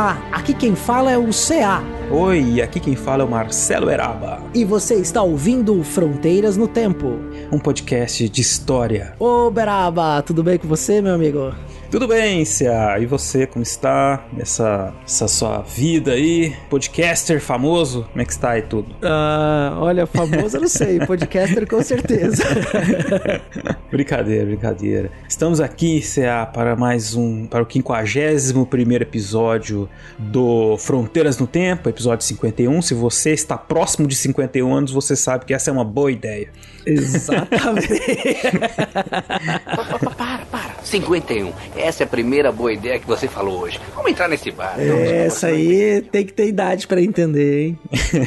Olá, aqui quem fala é o CA. Oi, aqui quem fala é o Marcelo Eraba. E você está ouvindo Fronteiras no Tempo. Um podcast de história. Ô Beraba, tudo bem com você, meu amigo? Tudo bem, Cia? E você, como está? Nessa essa sua vida aí? Podcaster famoso? Como é que está aí tudo? Ah, olha, famoso eu não sei, podcaster com certeza. brincadeira, brincadeira. Estamos aqui, Cia, para mais um, para o 51 primeiro episódio do Fronteiras no Tempo, episódio 51. Se você está próximo de 51 anos, você sabe que essa é uma boa ideia. Exatamente. para, para. 51. Essa é a primeira boa ideia que você falou hoje. Vamos entrar nesse bar. É, essa aí tem que ter idade para entender, hein?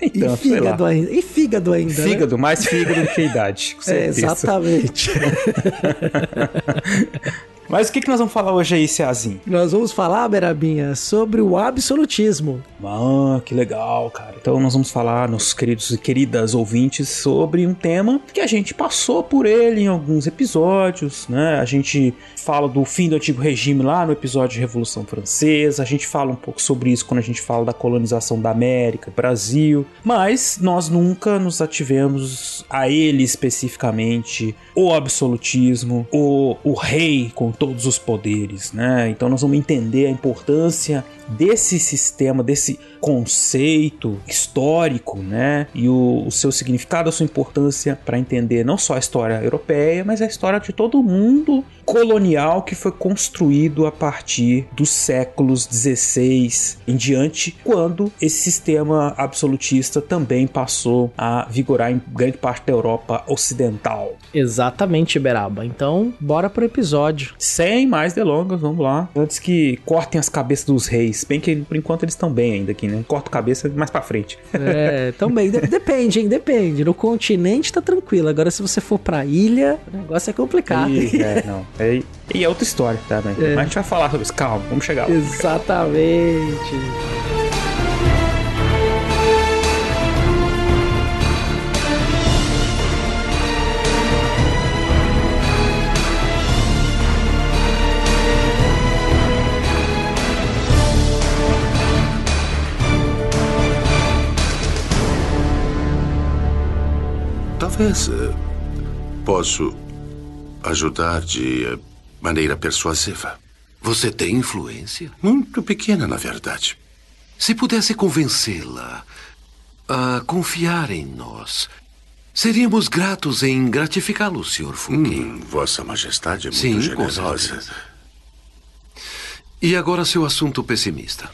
então, e fígado ainda. E fígado ainda. Fígado, né? mais fígado do que idade. Com é, exatamente. Mas o que, que nós vamos falar hoje aí, Ceazinho? Nós vamos falar, Berabinha, sobre o absolutismo. Ah, que legal, cara. Então nós vamos falar, nossos queridos e queridas ouvintes, sobre um tema que a gente passou por ele em alguns episódios, né? A gente fala do fim do antigo regime lá no episódio de Revolução Francesa, a gente fala um pouco sobre isso quando a gente fala da colonização da América, Brasil, mas nós nunca nos ativemos a ele especificamente, o absolutismo, o, o rei com todos os poderes, né? Então nós vamos entender a importância desse sistema, desse conceito histórico, né? E o, o seu significado, a sua importância para entender não só a história europeia, mas a história de todo mundo colonial que foi construído a partir dos séculos 16 em diante, quando esse sistema absolutista também passou a vigorar em grande parte da Europa ocidental. Exatamente, Beraba. Então, bora pro episódio. Sem mais delongas, vamos lá. Antes que cortem as cabeças dos reis. Bem que por enquanto eles estão bem ainda aqui, né? Corta cabeça mais pra frente. É, também. De depende, hein? Depende. No continente tá tranquilo. Agora, se você for pra ilha, o negócio é complicado. E, é, não. É, e é outra história, tá? Né? É. Mas a gente vai falar sobre isso. Calma, vamos chegar lá. Exatamente. Talvez uh, posso ajudar de maneira persuasiva. Você tem influência? Muito pequena, na verdade. Se pudesse convencê-la a confiar em nós, seríamos gratos em gratificá-lo, Sr. Fouquet. Hum, Vossa Majestade é muito Sim, generosa. E agora seu assunto pessimista.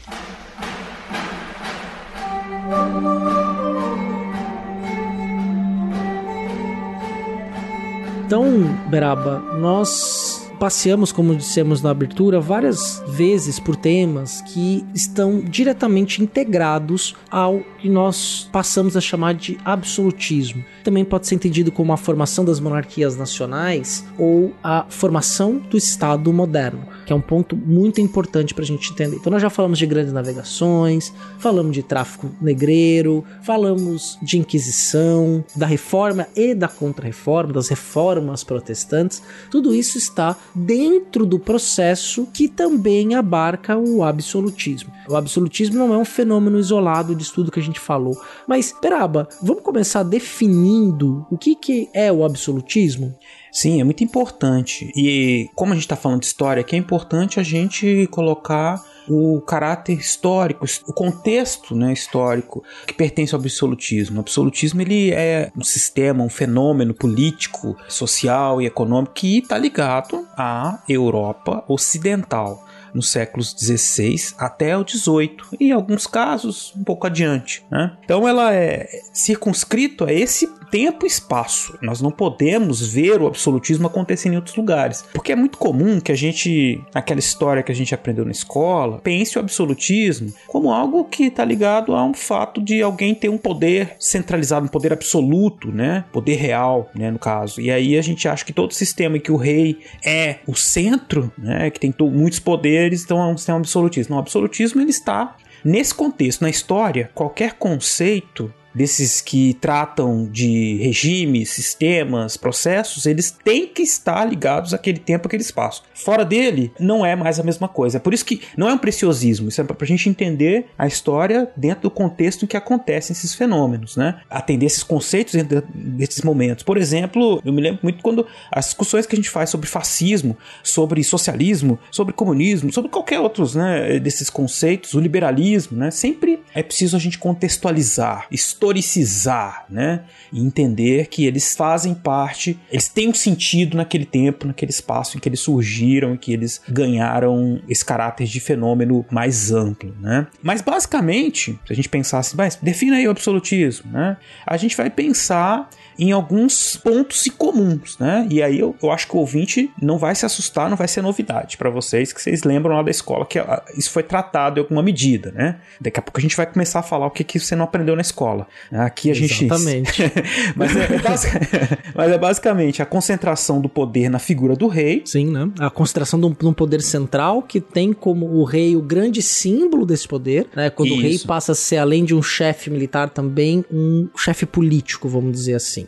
Então, Beraba, nós passeamos, como dissemos na abertura, várias vezes por temas que estão diretamente integrados ao que nós passamos a chamar de absolutismo. Também pode ser entendido como a formação das monarquias nacionais ou a formação do Estado moderno, que é um ponto muito importante para a gente entender. Então, nós já falamos de grandes navegações, falamos de tráfico negreiro, falamos de Inquisição, da reforma e da contra-reforma, das reformas protestantes. Tudo isso está dentro do processo que também abarca o absolutismo. O absolutismo não é um fenômeno isolado de estudo que a gente falou. Mas, Peraba, vamos começar definindo o que, que é o absolutismo? Sim, é muito importante. E como a gente está falando de história, que é importante a gente colocar o caráter histórico, o contexto né, histórico que pertence ao absolutismo. O absolutismo ele é um sistema, um fenômeno político, social e econômico que está ligado à Europa Ocidental nos séculos 16 até o 18 e em alguns casos um pouco adiante. Né? Então ela é circunscrito a esse tempo e espaço. Nós não podemos ver o absolutismo acontecendo em outros lugares. Porque é muito comum que a gente, naquela história que a gente aprendeu na escola, pense o absolutismo como algo que está ligado a um fato de alguém ter um poder centralizado, um poder absoluto, né? Poder real, né, no caso. E aí a gente acha que todo sistema em que o rei é o centro, né, que tem muitos poderes, então é um sistema absolutista. O absolutismo ele está nesse contexto, na história, qualquer conceito desses que tratam de regimes, sistemas, processos, eles têm que estar ligados àquele tempo, àquele espaço. Fora dele, não é mais a mesma coisa. É por isso que não é um preciosismo, isso é para a gente entender a história dentro do contexto em que acontecem esses fenômenos, né? Atender esses conceitos dentro desses momentos. Por exemplo, eu me lembro muito quando as discussões que a gente faz sobre fascismo, sobre socialismo, sobre comunismo, sobre qualquer outros, né, desses conceitos, o liberalismo, né? Sempre é preciso a gente contextualizar, historicizar, né? E entender que eles fazem parte, eles têm um sentido naquele tempo, naquele espaço em que eles surgiram e que eles ganharam esse caráter de fenômeno mais amplo, né? Mas basicamente, se a gente pensasse, mas defina aí o absolutismo, né? A gente vai pensar em alguns pontos comuns, né? E aí eu, eu acho que o ouvinte não vai se assustar, não vai ser novidade para vocês, que vocês lembram lá da escola que ah, isso foi tratado em alguma medida, né? Daqui a pouco a gente vai começar a falar o que, que você não aprendeu na escola. Aqui a gente. Exatamente. mas, é, é basic... mas é basicamente a concentração do poder na figura do rei. Sim, né? A concentração de um, de um poder central que tem como o rei o grande símbolo desse poder, né? Quando isso. o rei passa a ser, além de um chefe militar, também um chefe político, vamos dizer assim.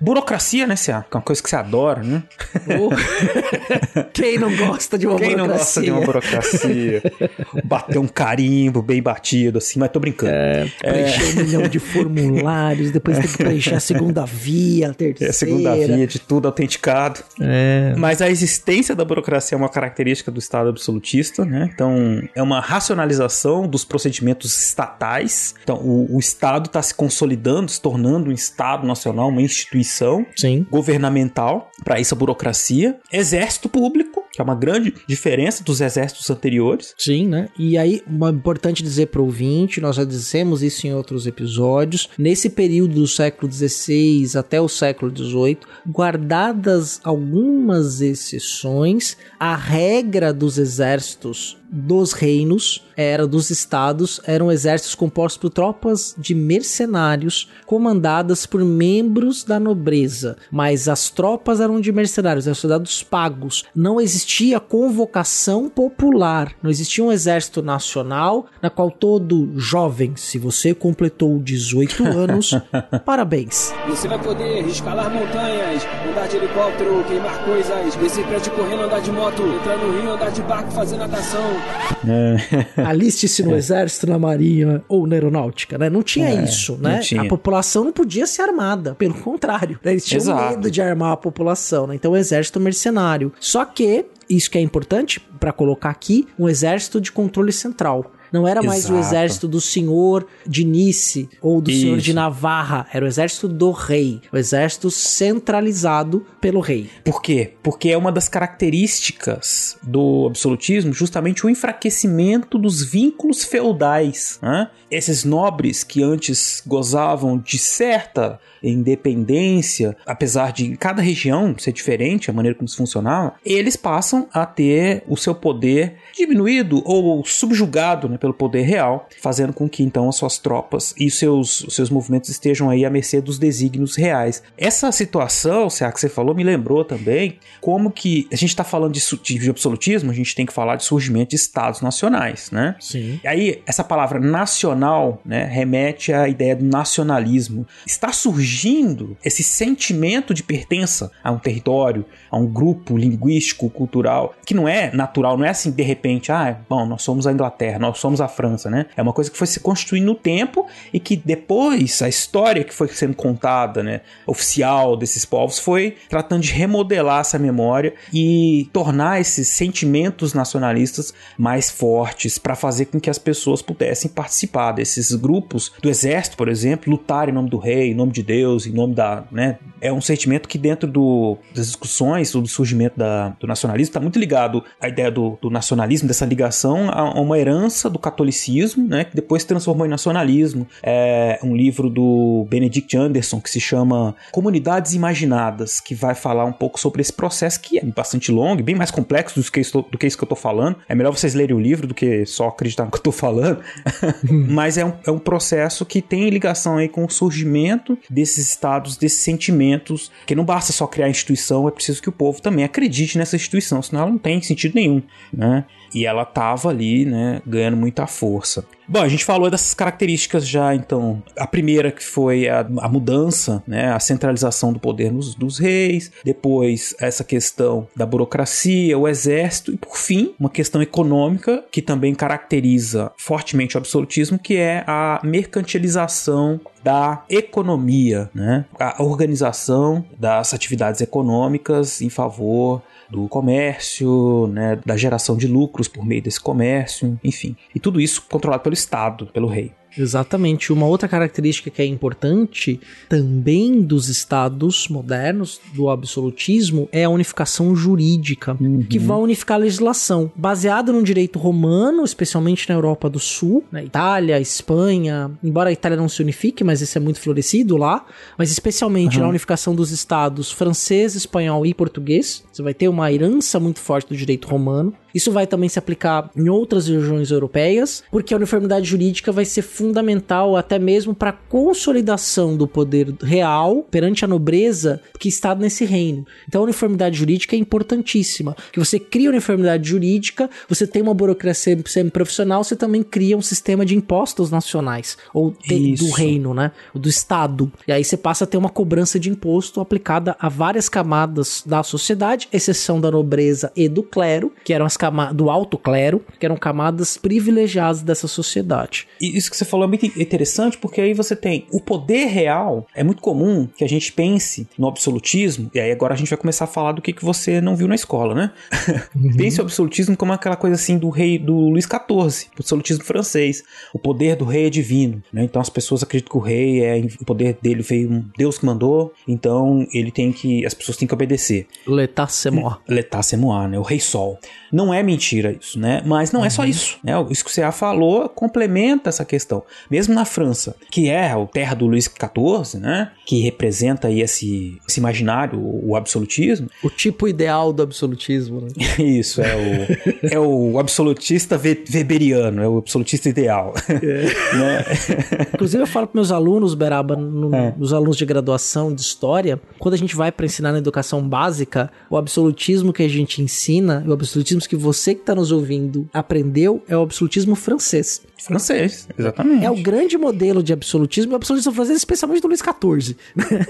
Burocracia, né, Cia? Que é uma coisa que você adora, né? Oh. Quem não gosta de uma Quem burocracia? Quem não gosta de uma burocracia? Bater um carimbo bem batido, assim, mas tô brincando. É, preencher é. um milhão de formulários, depois tem que preencher a segunda via, a terceira. É a segunda via de tudo autenticado. É. Mas a existência da burocracia é uma característica do Estado absolutista, né? Então, é uma racionalização dos procedimentos estatais. Então, o, o Estado está se consolidando, se tornando um Estado nacional, uma instituição instituição Sim. governamental, para isso a burocracia, exército público, que é uma grande diferença dos exércitos anteriores. Sim, né? E aí, é importante dizer para o ouvinte, nós já dissemos isso em outros episódios, nesse período do século XVI até o século XVIII, guardadas algumas exceções, a regra dos exércitos dos reinos, era dos estados, eram exércitos compostos por tropas de mercenários comandadas por membros da nobreza, mas as tropas eram de mercenários, eram soldados pagos. Não existia convocação popular, não existia um exército nacional na qual todo jovem, se você completou 18 anos, parabéns. Você vai poder escalar montanhas, andar de helicóptero, queimar coisas, descer prédio correndo, andar de moto, entrar no rio, andar de barco, fazer natação. É. Aliste-se no é. exército, na marinha ou na aeronáutica, né? Não tinha é, isso, né? Tinha. A população não podia ser armada, pelo contrário. Né? Eles tinham Exato. medo de armar a população, né? Então o exército mercenário. Só que isso que é importante para colocar aqui, um exército de controle central. Não era mais Exato. o exército do senhor de Nice ou do Isso. senhor de Navarra, era o exército do rei, o exército centralizado pelo rei. Por quê? Porque é uma das características do absolutismo justamente o enfraquecimento dos vínculos feudais. Né? Esses nobres que antes gozavam de certa independência, apesar de cada região ser diferente a maneira como isso funcionava, eles passam a ter o seu poder diminuído ou subjugado né, pelo poder real, fazendo com que então as suas tropas e os seus, os seus movimentos estejam aí à mercê dos desígnios reais. Essa situação, se que você falou, me lembrou também como que a gente está falando de, de absolutismo, a gente tem que falar de surgimento de estados nacionais, né? Sim. E aí, essa palavra nacional, né, remete à ideia do nacionalismo. Está surgindo esse sentimento de pertença a um território, a um grupo linguístico, cultural, que não é natural, não é assim de repente, ah, bom, nós somos a Inglaterra, nós somos a França, né? É uma coisa que foi se construindo no tempo e que depois a história que foi sendo contada, né, oficial desses povos foi tratando de remodelar essa memória e tornar esses sentimentos nacionalistas mais fortes para fazer com que as pessoas pudessem participar desses grupos do exército, por exemplo, lutar em nome do rei, em nome de Deus Deus, em nome da, né? É um sentimento que dentro do, das discussões sobre o surgimento da, do nacionalismo está muito ligado à ideia do, do, nacionalismo, dessa ligação a, uma herança do catolicismo, né? Que depois se transformou em nacionalismo. É um livro do Benedict Anderson que se chama Comunidades Imaginadas, que vai falar um pouco sobre esse processo que é bastante longo, bem mais complexo do que do que, isso que eu tô falando. É melhor vocês lerem o livro do que só acreditar no que eu tô falando. Mas é um, é um processo que tem ligação aí com o surgimento desses estados, desses sentimentos, que não basta só criar instituição, é preciso que o povo também acredite nessa instituição, senão ela não tem sentido nenhum, né? E ela tava ali, né, ganhando muita força. Bom, a gente falou dessas características já, então. A primeira que foi a, a mudança, né, a centralização do poder nos, dos reis, depois essa questão da burocracia, o exército, e por fim, uma questão econômica que também caracteriza fortemente o absolutismo, que é a mercantilização da economia, né? a organização das atividades econômicas em favor do comércio, né, da geração de lucros por meio desse comércio, enfim. E tudo isso controlado pelo Estado, pelo rei. Exatamente. Uma outra característica que é importante também dos estados modernos, do absolutismo, é a unificação jurídica, uhum. que vai unificar a legislação, baseada no direito romano, especialmente na Europa do Sul, na Itália, Espanha, embora a Itália não se unifique, mas isso é muito florescido lá, mas especialmente uhum. na unificação dos estados francês, espanhol e português. Você vai ter uma herança muito forte do direito romano. Isso vai também se aplicar em outras regiões europeias, porque a uniformidade jurídica vai ser fundamental até mesmo para a consolidação do poder real perante a nobreza que está nesse reino. Então a uniformidade jurídica é importantíssima. Que você cria uniformidade jurídica, você tem uma burocracia semi-profissional, você também cria um sistema de impostos nacionais, ou de, do reino, né? Do Estado. E aí você passa a ter uma cobrança de imposto aplicada a várias camadas da sociedade, exceção da nobreza e do clero, que eram as camadas do alto clero, que eram camadas privilegiadas dessa sociedade. E isso que você falou é muito interessante, porque aí você tem o poder real. É muito comum que a gente pense no absolutismo, e aí agora a gente vai começar a falar do que, que você não viu na escola, né? Uhum. pense o absolutismo como aquela coisa assim do rei do Luís XIV, o absolutismo francês. O poder do rei é divino, né? Então as pessoas acreditam que o rei é o poder dele veio um Deus que mandou, então ele tem que as pessoas têm que obedecer. Moi. L'état c'est moi, né? O rei sol. Não é mentira isso, né? Mas não uhum. é só uhum. isso, né? Isso que você falou complementa essa questão. Mesmo na França, que é a terra do Luís XIV, né? Que representa aí esse, esse imaginário, o absolutismo. O tipo ideal do absolutismo, né? Isso, é o, é o absolutista weberiano, é o absolutista ideal. É. né? Inclusive eu falo para meus alunos, Beraba, no, é. nos alunos de graduação de História, quando a gente vai para ensinar na educação básica, o absolutismo que a gente ensina, o absolutismo que você que está nos ouvindo aprendeu é o absolutismo francês. Francês, exatamente. É o grande modelo de absolutismo, o absolutismo francês, especialmente do Luís XIV.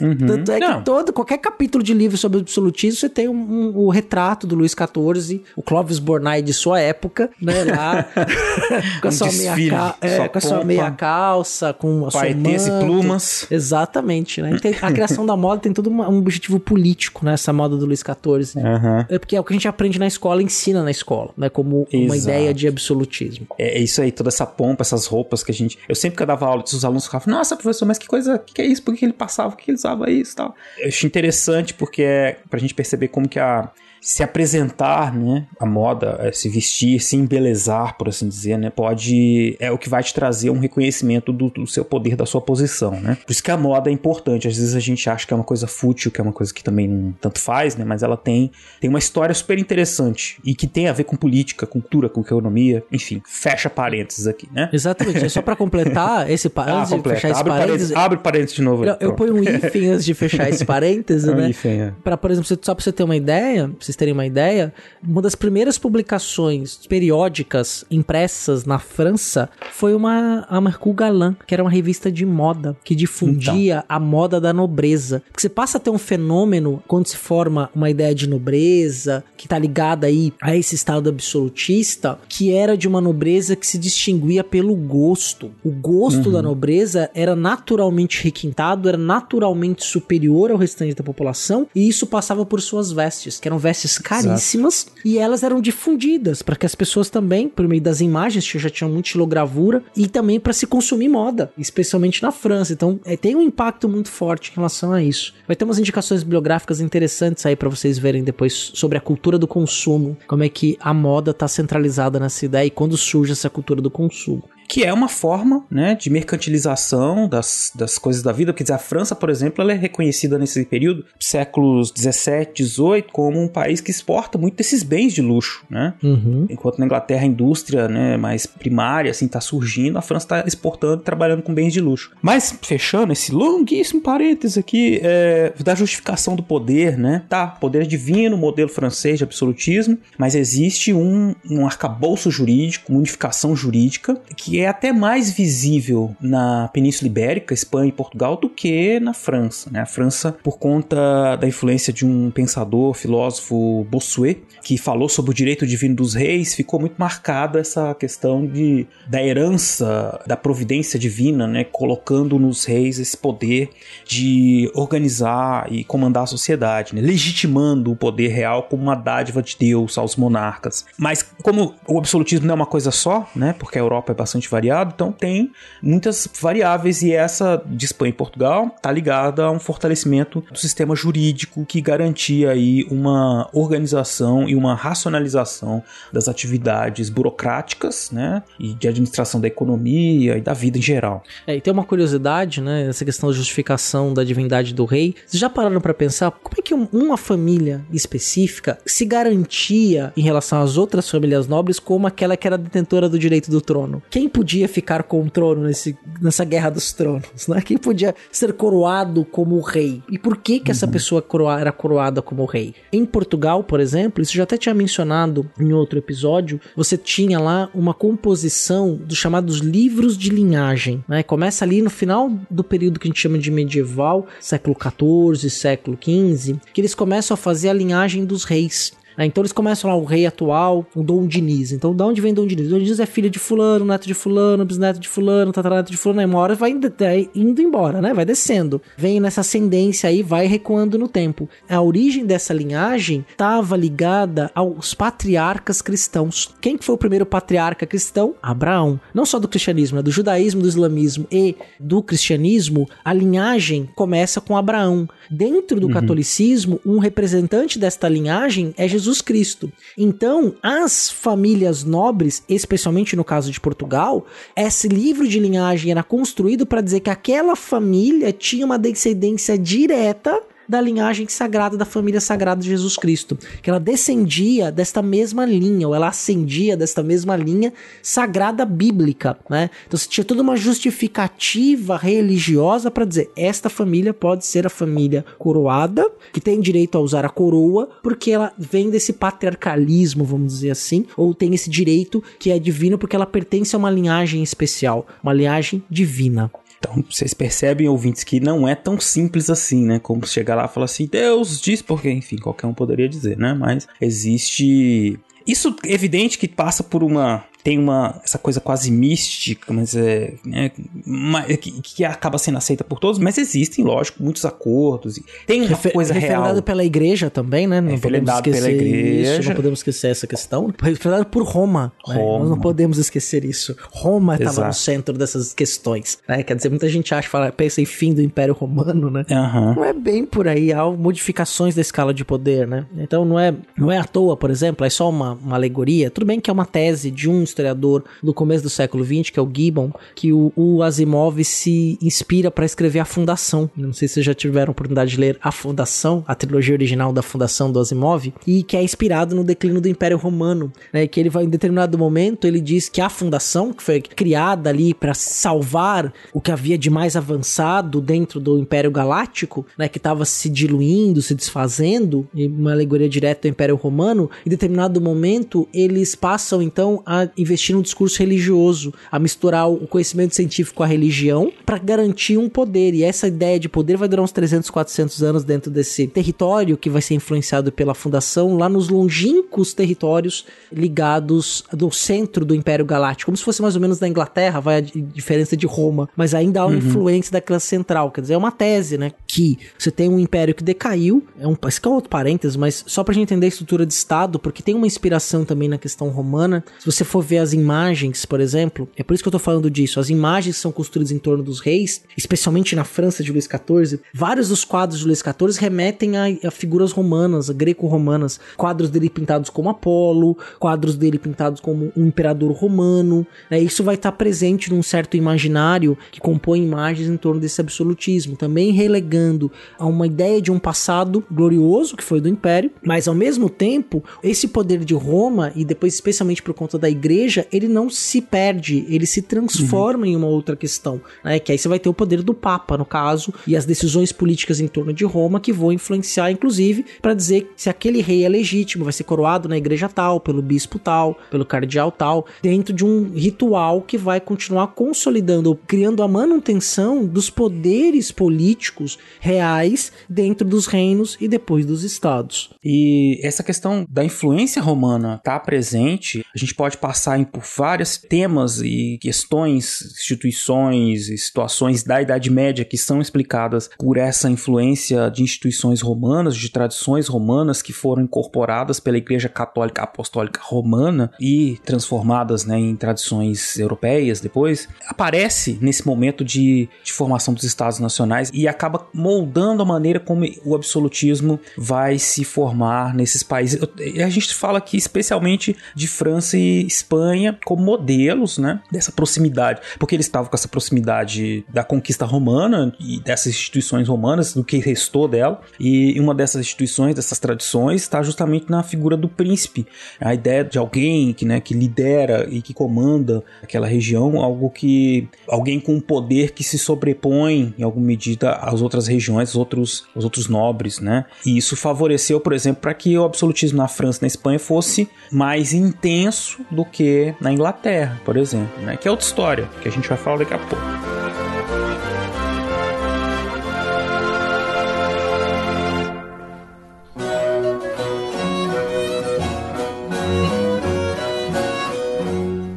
Uhum. Tanto é Não. que todo, qualquer capítulo de livro sobre absolutismo, você tem um, um, o retrato do Luís XIV, o Clovis Bornai de sua época, né, lá, com, a um sua meia cal, é, com a sua meia calça, com a sua manto. e plumas. Exatamente, né? Tem, a criação da moda tem todo um objetivo político, né, essa moda do Luís XIV. Uhum. É porque é o que a gente aprende na escola, ensina na escola, né, como Exato. uma ideia de absolutismo. É, é isso aí, toda essa pompa, essas roupas que a gente. Eu sempre que eu dava aula, os alunos ficavam, nossa, professor, mas que coisa, que, que é isso? Por que ele passava? Por que ele usava isso e tal? Eu acho interessante porque é pra gente perceber como que a se apresentar, né? A moda, é, se vestir, se embelezar, por assim dizer, né? Pode. É o que vai te trazer um reconhecimento do, do, seu poder, da sua posição, né? Por isso que a moda é importante. Às vezes a gente acha que é uma coisa fútil, que é uma coisa que também não tanto faz, né? Mas ela tem, tem uma história super interessante e que tem a ver com política, cultura, com economia, enfim. Fecha parênteses aqui, né? Exatamente. É só para completar esse parênteses, ah, fechar esse abre parênteses. abre parênteses de novo. Eu, eu ponho um hífen antes de fechar esse parênteses, né? Um hífen, é. Pra, por exemplo, só pra você ter uma ideia, vocês terem uma ideia, uma das primeiras publicações periódicas impressas na França foi uma a Mercure Galant, que era uma revista de moda que difundia então. a moda da nobreza. Porque você passa a ter um fenômeno quando se forma uma ideia de nobreza que tá ligada aí a esse estado absolutista, que era de uma nobreza que se distinguia pelo gosto. O gosto uhum. da nobreza era naturalmente requintado, era naturalmente superior ao restante da população, e isso passava por suas vestes, que eram vestes peças caríssimas e elas eram difundidas para que as pessoas também, por meio das imagens, que já tinham muito estilogravura, e também para se consumir moda, especialmente na França. Então é, tem um impacto muito forte em relação a isso. Vai ter umas indicações bibliográficas interessantes aí para vocês verem depois sobre a cultura do consumo, como é que a moda está centralizada nessa ideia e quando surge essa cultura do consumo que é uma forma né, de mercantilização das, das coisas da vida. Quer dizer, a França, por exemplo, ela é reconhecida nesse período, séculos 17, 18, como um país que exporta muito desses bens de luxo, né? Uhum. Enquanto na Inglaterra a indústria né, mais primária assim está surgindo, a França está exportando e trabalhando com bens de luxo. Mas fechando esse longuíssimo parênteses aqui é, da justificação do poder, né? Tá, poder divino, modelo francês de absolutismo, mas existe um, um arcabouço jurídico, uma unificação jurídica que é até mais visível na Península Ibérica, Espanha e Portugal, do que na França. Né? A França, por conta da influência de um pensador, filósofo Bossuet, que falou sobre o direito divino dos reis, ficou muito marcada essa questão de, da herança, da providência divina, né? colocando nos reis esse poder de organizar e comandar a sociedade, né? legitimando o poder real como uma dádiva de Deus aos monarcas. Mas como o absolutismo não é uma coisa só, né? porque a Europa é bastante bastante variado, então tem muitas variáveis e essa de Espanha e Portugal está ligada a um fortalecimento do sistema jurídico que garantia aí uma organização e uma racionalização das atividades burocráticas, né, e de administração da economia e da vida em geral. É, e tem uma curiosidade, né, essa questão da justificação da divindade do rei. Vocês já pararam para pensar como é que uma família específica se garantia em relação às outras famílias nobres como aquela que era detentora do direito do trono? Quem podia ficar com o trono nesse, nessa guerra dos tronos, né? Quem podia ser coroado como rei? E por que que uhum. essa pessoa coroa, era coroada como rei? Em Portugal, por exemplo, isso já até tinha mencionado em outro episódio, você tinha lá uma composição dos chamados livros de linhagem, né? Começa ali no final do período que a gente chama de medieval, século XIV, século XV, que eles começam a fazer a linhagem dos reis. Né? Então eles começam lá, o rei atual, o Dom Diniz. Então, de onde vem Dom Diniz? Dom Diniz é filho de fulano, neto de fulano, bisneto de fulano, tataraneto de fulano. Aí uma hora vai indo, indo embora, né? Vai descendo. Vem nessa ascendência aí, vai recuando no tempo. A origem dessa linhagem estava ligada aos patriarcas cristãos. Quem foi o primeiro patriarca cristão? Abraão. Não só do cristianismo, né? do judaísmo, do islamismo e do cristianismo, a linhagem começa com Abraão. Dentro do uhum. catolicismo, um representante desta linhagem é Jesus Cristo. Então, as famílias nobres, especialmente no caso de Portugal, esse livro de linhagem era construído para dizer que aquela família tinha uma descendência direta da linhagem sagrada da família sagrada de Jesus Cristo, que ela descendia desta mesma linha, ou ela ascendia desta mesma linha sagrada bíblica, né? Então você tinha toda uma justificativa religiosa para dizer esta família pode ser a família coroada, que tem direito a usar a coroa, porque ela vem desse patriarcalismo, vamos dizer assim, ou tem esse direito que é divino porque ela pertence a uma linhagem especial, uma linhagem divina. Então, vocês percebem, ouvintes, que não é tão simples assim, né? Como chegar lá e falar assim, Deus diz, porque, enfim, qualquer um poderia dizer, né? Mas existe isso é evidente que passa por uma tem uma essa coisa quase mística, mas é, né, uma, que, que, acaba sendo aceita por todos, mas existem, lógico, muitos acordos. tem uma Refer, coisa real. pela igreja também, né? Não podemos esquecer pela igreja. Isso, não podemos esquecer essa questão. Referendado por Roma. Roma. Né? Nós não podemos esquecer isso. Roma estava no centro dessas questões. Né? Quer dizer, muita gente acha, fala, pensa em fim do Império Romano, né? Uhum. Não é bem por aí. Há modificações da escala de poder, né? Então não é, não é à toa, por exemplo, é só uma, uma alegoria. Tudo bem que é uma tese de um historiador do começo do século XX, que é o Gibbon, que o, o Asimov se inspira para escrever a Fundação. Não sei se vocês já tiveram oportunidade de ler A Fundação, a trilogia original da Fundação do Asimov, e que é inspirado no declínio do Império Romano, né? Que ele vai em determinado momento ele diz que a Fundação, que foi criada ali para salvar o que havia de mais avançado dentro do Império Galáctico, né? Que estava se diluindo, se desfazendo, uma alegoria direta do Império Romano, em determinado momento eles passam então a investir num discurso religioso, a misturar o conhecimento científico com a religião para garantir um poder. E essa ideia de poder vai durar uns 300, 400 anos dentro desse território que vai ser influenciado pela fundação lá nos longínquos territórios ligados do centro do Império Galáctico, como se fosse mais ou menos da Inglaterra, vai a diferença de Roma, mas ainda há uma uhum. influência daquela central. Quer dizer, é uma tese, né? Que você tem um império que decaiu, é um, esse é outro parênteses, mas só pra gente entender a estrutura de Estado, porque tem uma inspiração também na questão romana. Se você for ver as imagens, por exemplo, é por isso que eu tô falando disso, as imagens são construídas em torno dos reis, especialmente na França de Luís XIV, vários dos quadros de Luís XIV remetem a, a figuras romanas, greco-romanas, quadros dele pintados como Apolo, quadros dele pintados como um imperador romano, né? Isso vai estar tá presente num certo imaginário que compõe imagens em torno desse absolutismo, também relegando a uma ideia de um passado glorioso que foi do império, mas ao mesmo tempo, esse poder de Roma e depois especialmente por conta da igreja, ele não se perde, ele se transforma uhum. em uma outra questão, né? Que aí você vai ter o poder do papa, no caso, e as decisões políticas em torno de Roma que vão influenciar inclusive para dizer se aquele rei é legítimo, vai ser coroado na igreja tal, pelo bispo tal, pelo cardeal tal, dentro de um ritual que vai continuar consolidando, criando a manutenção dos poderes políticos reais dentro dos reinos e depois dos estados. E essa questão da influência romana tá presente, a gente pode passar por vários temas e questões, instituições e situações da Idade Média que são explicadas por essa influência de instituições romanas, de tradições romanas que foram incorporadas pela Igreja Católica Apostólica Romana e transformadas né, em tradições europeias depois, aparece nesse momento de, de formação dos Estados Nacionais e acaba moldando a maneira como o absolutismo vai se formar nesses países. A gente fala aqui especialmente de França e Espanha como modelos né, dessa proximidade, porque eles estavam com essa proximidade da conquista romana e dessas instituições romanas, do que restou dela, e uma dessas instituições, dessas tradições, está justamente na figura do príncipe, a ideia de alguém que, né, que lidera e que comanda aquela região, algo que alguém com poder que se sobrepõe em alguma medida às outras regiões, aos outros, aos outros nobres, né? E isso favoreceu, por exemplo, para que o absolutismo na França e na Espanha fosse mais intenso do que na Inglaterra, por exemplo, né? Que é outra história que a gente vai falar daqui a pouco.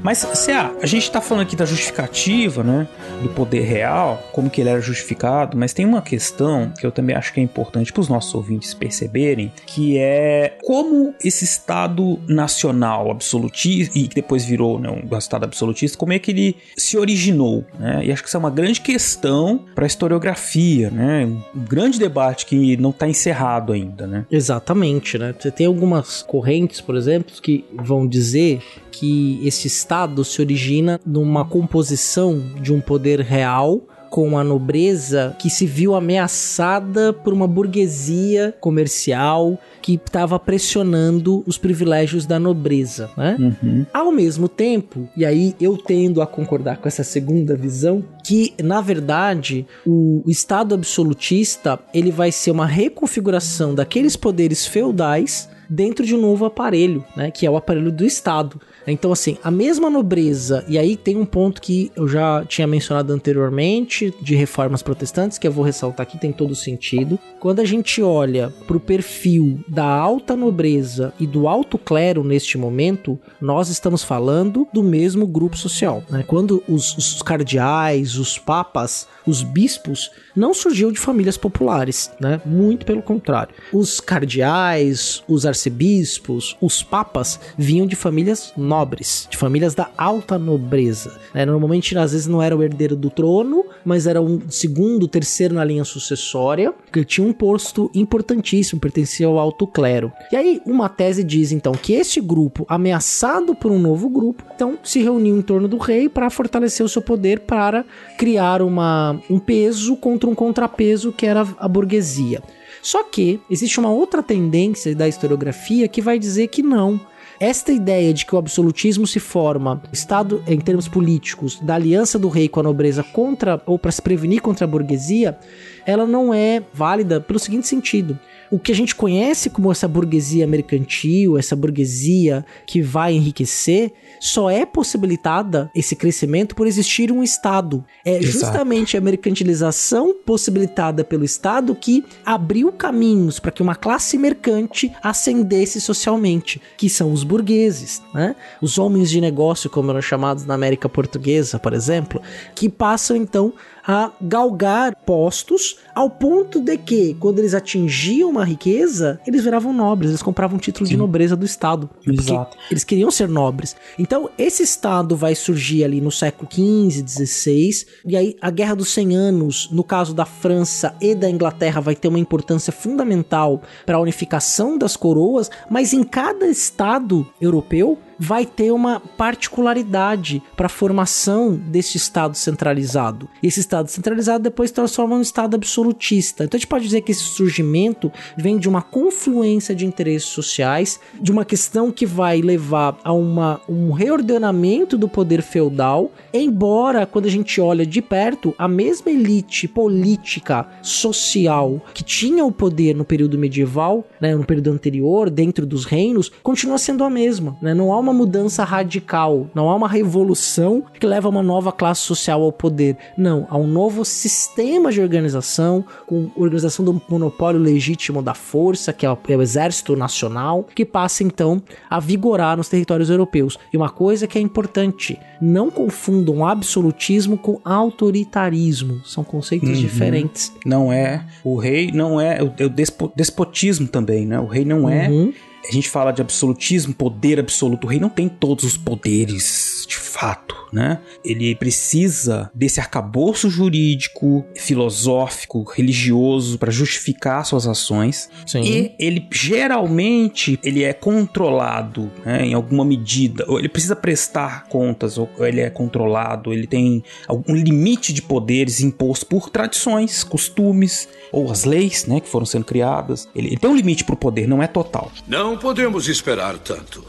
Mas, Cé, a gente tá falando aqui da justificativa, né? Do poder real, como que ele era justificado, mas tem uma questão que eu também acho que é importante para os nossos ouvintes perceberem, que é como esse Estado nacional absolutista, e que depois virou né, um Estado absolutista, como é que ele se originou, né? E acho que isso é uma grande questão para a historiografia, né? Um grande debate que não está encerrado ainda, né? Exatamente, né? Você tem algumas correntes, por exemplo, que vão dizer que esse estado se origina numa composição de um poder real com a nobreza que se viu ameaçada por uma burguesia comercial que estava pressionando os privilégios da nobreza, né? Uhum. Ao mesmo tempo, e aí eu tendo a concordar com essa segunda visão, que na verdade o Estado absolutista ele vai ser uma reconfiguração daqueles poderes feudais dentro de um novo aparelho, né, que é o aparelho do Estado. Então, assim, a mesma nobreza, e aí tem um ponto que eu já tinha mencionado anteriormente, de reformas protestantes, que eu vou ressaltar aqui, tem todo sentido. Quando a gente olha para o perfil da alta nobreza e do alto clero neste momento, nós estamos falando do mesmo grupo social. Né? Quando os, os cardeais, os papas, os bispos não surgiam de famílias populares, né? Muito pelo contrário. Os cardeais, os arcebispos, os papas vinham de famílias nobres, de famílias da alta nobreza. Né? Normalmente, às vezes, não era o herdeiro do trono, mas era um segundo, terceiro na linha sucessória, que tinha um posto importantíssimo, pertencia ao alto clero. E aí, uma tese diz então que este grupo, ameaçado por um novo grupo, então se reuniu em torno do rei para fortalecer o seu poder para criar uma, um peso contra um contrapeso que era a burguesia. Só que existe uma outra tendência da historiografia que vai dizer que não. Esta ideia de que o absolutismo se forma, Estado em termos políticos, da aliança do rei com a nobreza contra ou para se prevenir contra a burguesia, ela não é válida pelo seguinte sentido o que a gente conhece como essa burguesia mercantil, essa burguesia que vai enriquecer, só é possibilitada esse crescimento por existir um Estado. É Exato. justamente a mercantilização possibilitada pelo Estado que abriu caminhos para que uma classe mercante ascendesse socialmente, que são os burgueses, né? Os homens de negócio, como eram chamados na América Portuguesa, por exemplo, que passam então a galgar postos ao ponto de que, quando eles atingiam uma riqueza, eles viravam nobres, eles compravam um título de nobreza do Estado. Exato. Eles queriam ser nobres. Então, esse Estado vai surgir ali no século XV, XVI, e aí a Guerra dos 100 Anos, no caso da França e da Inglaterra, vai ter uma importância fundamental para a unificação das coroas, mas em cada Estado europeu vai ter uma particularidade para a formação desse Estado centralizado. E esse Estado centralizado depois transforma num Estado absolutista. Então a gente pode dizer que esse surgimento vem de uma confluência de interesses sociais, de uma questão que vai levar a uma, um reordenamento do poder feudal, embora quando a gente olha de perto, a mesma elite política, social que tinha o poder no período medieval, né, no período anterior, dentro dos reinos, continua sendo a mesma. Né? Não há uma mudança radical, não há uma revolução que leva uma nova classe social ao poder. Não, há um novo sistema de organização, com organização do monopólio legítimo da força, que é o, é o exército nacional, que passa então a vigorar nos territórios europeus. E uma coisa que é importante, não confundam absolutismo com autoritarismo, são conceitos Uhum. diferentes. Não é. O rei não é. O, o despo- despotismo também, né? O rei não é. Uhum. A gente fala de absolutismo, poder absoluto. O rei não tem todos os poderes de fato, né? Ele precisa desse arcabouço jurídico, filosófico, religioso para justificar suas ações. Sim. E ele geralmente ele é controlado, né, em alguma medida. Ou ele precisa prestar contas, ou ele é controlado. Ele tem algum limite de poderes imposto por tradições, costumes ou as leis, né, que foram sendo criadas. Ele, ele tem um limite para o poder, não é total. Não podemos esperar tanto.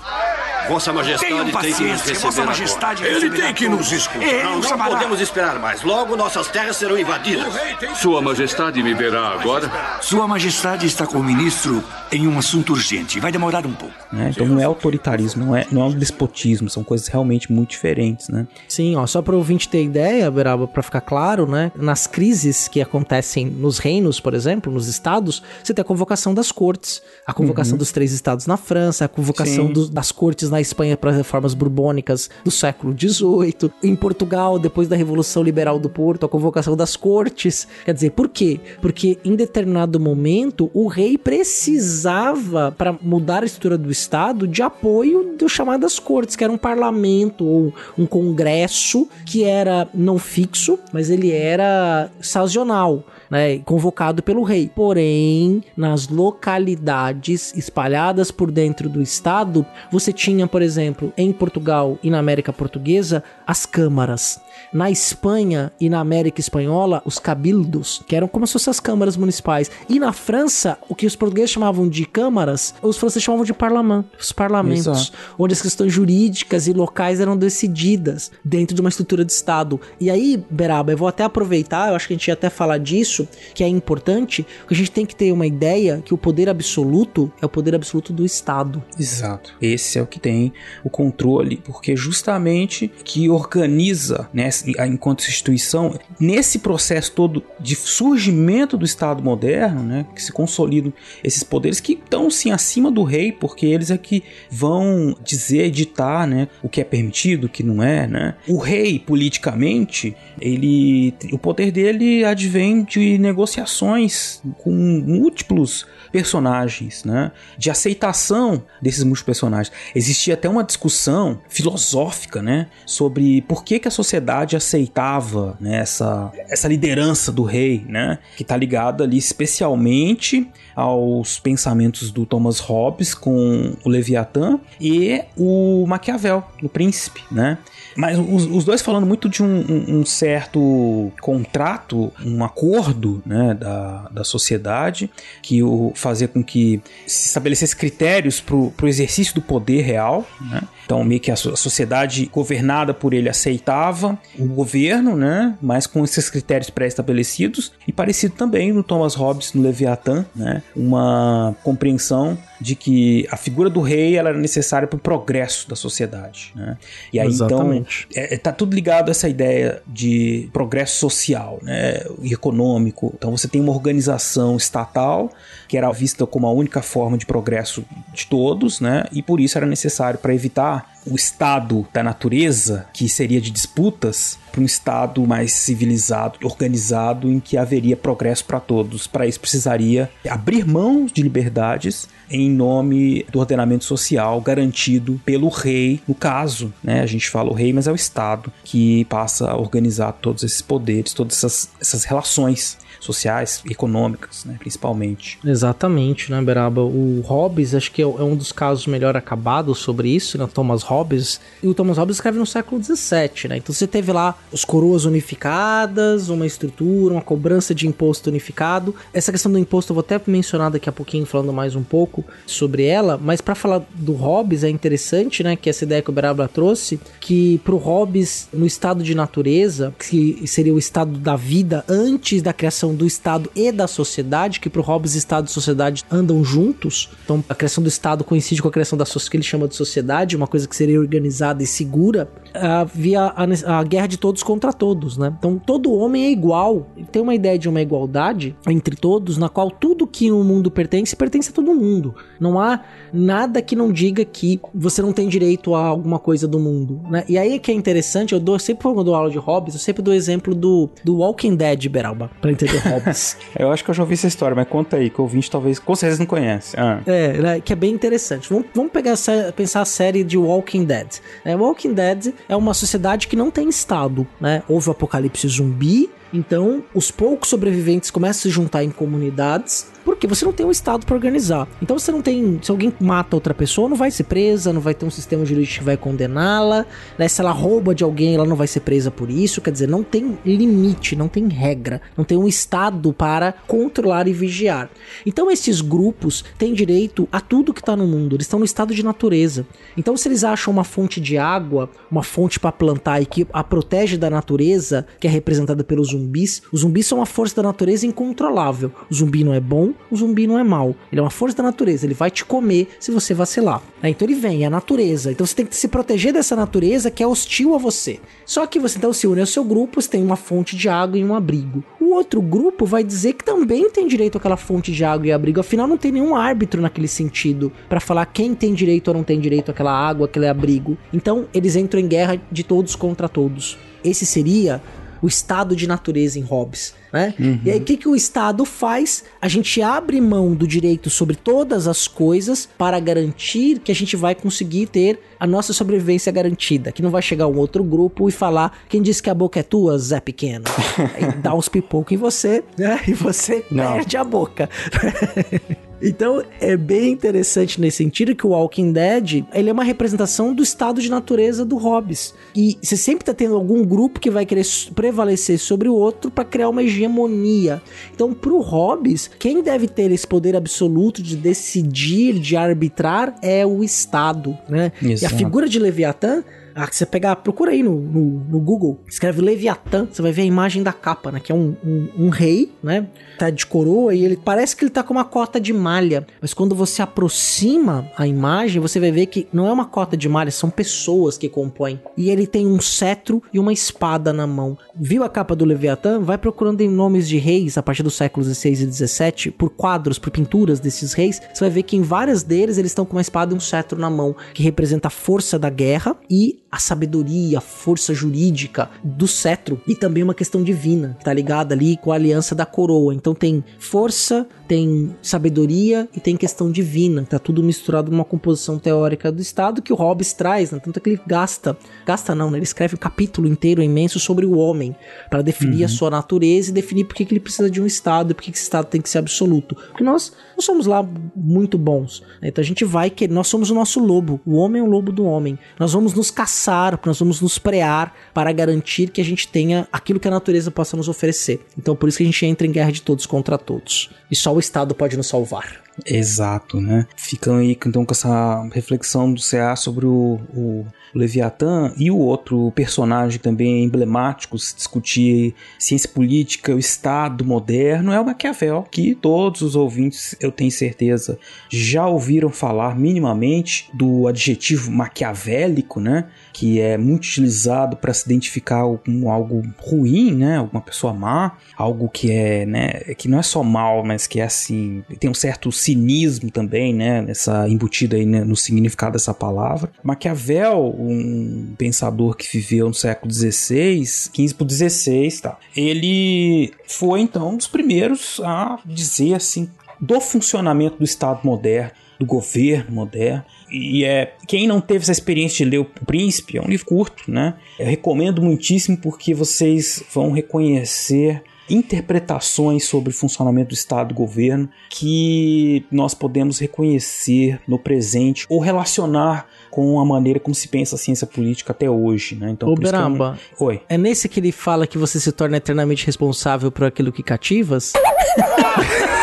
Vossa Majestade Tenham tem que nos paciência, receber Vossa agora. Majestade Ele tem que nos escutar. Não, não podemos esperar mais. Logo nossas terras serão invadidas. Sua Majestade me verá agora? Sua Majestade está com o ministro em um assunto urgente. Vai demorar um pouco. né? Então não é autoritarismo, não é, não é um despotismo, são coisas realmente muito diferentes, né? Sim, ó, só para o ouvinte ter ideia, Beraba, para ficar claro, né? Nas crises que acontecem nos reinos, por exemplo, nos estados, você tem a convocação das cortes, a convocação Uhum. dos três estados na França, a convocação do- das cortes na Espanha para reformas borbônicas do século XVIII, em Portugal, depois da Revolução Liberal do Porto, a convocação das cortes. Quer dizer, por quê? Porque em determinado momento o rei precisava, para mudar a estrutura do Estado, de apoio do chamadas cortes, que era um parlamento ou um congresso que era não fixo, mas ele era sazonal. Né, convocado pelo rei. Porém, nas localidades espalhadas por dentro do estado, você tinha, por exemplo, em Portugal e na América Portuguesa, as câmaras. Na Espanha e na América Espanhola, os cabildos, que eram como se fossem as câmaras municipais. E na França, o que os portugueses chamavam de câmaras, os franceses chamavam de parlamento, os parlamentos, Exato. onde as questões jurídicas e locais eram decididas dentro de uma estrutura de Estado. E aí, Beraba, eu vou até aproveitar, eu acho que a gente ia até falar disso, que é importante, que a gente tem que ter uma ideia que o poder absoluto é o poder absoluto do Estado. Exato. Esse é o que tem o controle, porque justamente que organiza, né, enquanto instituição, nesse processo todo de surgimento do Estado moderno, né, que se consolidam esses poderes que estão sim acima do rei, porque eles é que vão dizer, ditar, né, o que é permitido, o que não é, né. O rei politicamente, ele, o poder dele advém de negociações com múltiplos personagens, né? De aceitação desses múltiplos personagens. Existia até uma discussão filosófica, né? Sobre por que, que a sociedade aceitava né, essa, essa liderança do rei, né? Que está ligada ali especialmente aos pensamentos do Thomas Hobbes com o Leviatã e o Maquiavel, o príncipe, né? Mas os, os dois falando muito de um, um- certo contrato, um acordo né, da, da sociedade que o fazia com que se estabelecesse critérios para o exercício do poder real. Né? Então, meio que a, so- a sociedade governada por ele aceitava o governo, né? Mas com esses critérios pré-estabelecidos e parecido também no Thomas Hobbes no Leviatã, né? Uma compreensão de que a figura do rei ela era necessária para o progresso da sociedade. Né? E aí Exatamente. então é, tá tudo ligado a essa ideia de progresso social né? e econômico. Então você tem uma organização estatal que era vista como a única forma de progresso de todos, né? E por isso era necessário para evitar o estado da natureza, que seria de disputas, para um estado mais civilizado, organizado, em que haveria progresso para todos. Para isso precisaria abrir mão de liberdades em nome do ordenamento social garantido pelo rei, no caso, né? A gente fala o rei, mas é o estado que passa a organizar todos esses poderes, todas essas, essas relações sociais, econômicas, né, principalmente. Exatamente, né, Beraba? O Hobbes, acho que é um dos casos melhor acabados sobre isso, né, Thomas Hobbes. E o Thomas Hobbes escreve no século XVII, né? Então você teve lá os coroas unificadas, uma estrutura, uma cobrança de imposto unificado. Essa questão do imposto eu vou até mencionar daqui a pouquinho, falando mais um pouco sobre ela, mas para falar do Hobbes é interessante, né, que essa ideia que o Beraba trouxe, que pro Hobbes, no estado de natureza, que seria o estado da vida antes da criação criação do Estado e da sociedade, que pro Hobbes Estado e sociedade andam juntos. Então a criação do Estado coincide com a criação da que ele chama de sociedade, uma coisa que seria organizada e segura. Havia a, a, guerra de todos contra todos, né? Então todo homem é igual. Tem uma ideia de uma igualdade entre todos, na qual tudo que no mundo pertence, pertence a todo mundo. Não há nada que não diga que você não tem direito a alguma coisa do mundo, né? E aí é que é interessante, eu dou sempre quando eu dou aula de Hobbes, eu sempre dou exemplo do, do Walking Dead, Beralba, pra entender Hobbes. eu acho que eu já ouvi essa história, mas conta aí, que o ouvinte talvez com certeza não conhece. Ah. É, né, que é bem interessante. Vamos, vamos pegar pensar a série de Walking Dead. É, Walking Dead é uma sociedade que não tem estado, né? Houve o apocalipse zumbi, então, os poucos sobreviventes começam a se juntar em comunidades, porque você não tem um estado para organizar. Então, você não tem, se alguém mata outra pessoa, não vai ser presa, não vai ter um sistema jurídico que vai condená-la, né? Se ela rouba de alguém, ela não vai ser presa por isso, quer dizer, não tem limite, não tem regra, não tem um estado para controlar e vigiar. Então, esses grupos têm direito a tudo que está no mundo, eles estão no estado de natureza. Então, se eles acham uma fonte de água, uma fonte para plantar e que a protege da natureza, que é representada pelos zumbis. Zumbis são uma força da natureza incontrolável. O zumbi não é bom, o zumbi não é mal. Ele é uma força da natureza, ele vai te comer se você vacilar. Então ele vem, é a natureza. Então você tem que se proteger dessa natureza que é hostil a você. Só que você então se une ao seu grupo, você tem uma fonte de água e um abrigo. O outro grupo vai dizer que também tem direito àquela fonte de água e abrigo. Afinal, não tem nenhum árbitro naquele sentido para falar quem tem direito ou não tem direito àquela água, aquele abrigo. Então eles entram em guerra de todos contra todos. Esse seria o estado de natureza em Hobbes. Né? Uhum. E aí, o que, que o Estado faz? A gente abre mão do direito sobre todas as coisas para garantir que a gente vai conseguir ter a nossa sobrevivência garantida. Que não vai chegar um outro grupo e falar: quem disse que a boca é tua, Zé Pequeno? aí dá uns pipocos em você, né? E você não. perde a boca. Então é bem interessante nesse sentido que o Walking Dead ele é uma representação do estado de natureza do Hobbes. E você sempre tá tendo algum grupo que vai querer prevalecer sobre o outro para criar uma hegemonia. Então, pro Hobbes, quem deve ter esse poder absoluto de decidir, de arbitrar, é o Estado, né? Exato. E a figura de Leviatã ah, você pegar, procura aí no, no, no, Google, escreve Leviatã, você vai ver a imagem da capa, né? Que é um, um, um, rei, né? Tá de coroa e ele parece que ele tá com uma cota de malha. Mas quando você aproxima a imagem, você vai ver que não é uma cota de malha, são pessoas que compõem. E ele tem um cetro e uma espada na mão. Viu a capa do Leviatã? Vai procurando em nomes de reis a partir dos séculos 16 e 17, por quadros, por pinturas desses reis. Você vai ver que em várias deles eles estão com uma espada e um cetro na mão, que representa a força da guerra e a sabedoria, a força jurídica do cetro e também uma questão divina, que tá ligada ali com a aliança da coroa. Então tem força, tem sabedoria e tem questão divina. Tá tudo misturado numa composição teórica do Estado que o Hobbes traz, né? Tanto é que ele gasta, gasta não, né? Ele escreve um capítulo inteiro imenso sobre o homem para definir uhum. a sua natureza e definir por que, que ele precisa de um Estado e por que, que esse Estado tem que ser absoluto. Porque nós não somos lá muito bons. Né? Então a gente vai que nós somos o nosso lobo. O homem é o lobo do homem. Nós vamos nos caçar caçar, nós vamos nos prear para garantir que a gente tenha aquilo que a natureza possa nos oferecer. Então por isso que a gente entra em guerra de todos contra todos. E só o Estado pode nos salvar. Exato, né? Ficam aí então com essa reflexão do CA sobre o, o Leviatã e o outro personagem também emblemático se discutir ciência política, o Estado moderno, é o Maquiavel, que todos os ouvintes, eu tenho certeza, já ouviram falar minimamente do adjetivo maquiavélico, né? Que é muito utilizado para se identificar como algo ruim, né? Alguma pessoa má, algo que é, né? Que não é só mal, mas que é assim, tem um certo cinismo também, né? Nessa embutida aí né, no significado dessa palavra. Maquiavel, um pensador que viveu no século XVI, 15 por 16, tá? Ele foi então um dos primeiros a dizer assim do funcionamento do Estado moderno, do governo moderno. E é quem não teve essa experiência de ler O Príncipe, é um livro curto, né? Eu recomendo muitíssimo porque vocês vão reconhecer interpretações sobre o funcionamento do Estado do governo que nós podemos reconhecer no presente ou relacionar com a maneira como se pensa a ciência política até hoje, né? Então, Uberaba, não... Oi. É nesse que ele fala que você se torna eternamente responsável por aquilo que cativas?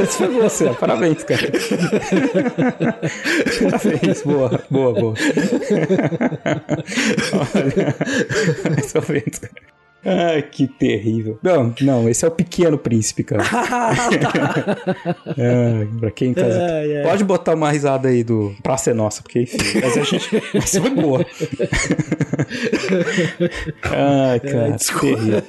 Esse foi você, parabéns, cara. parabéns, boa, boa, boa. Olha, mais ou menos, cara. Ai, que terrível. Não, não, esse é o Pequeno Príncipe, cara. é, pra quem tá. É. Pode botar uma risada aí do Praça é Nossa, porque enfim. Mas a gente. Mas foi boa. Ai, cara. É, terrível.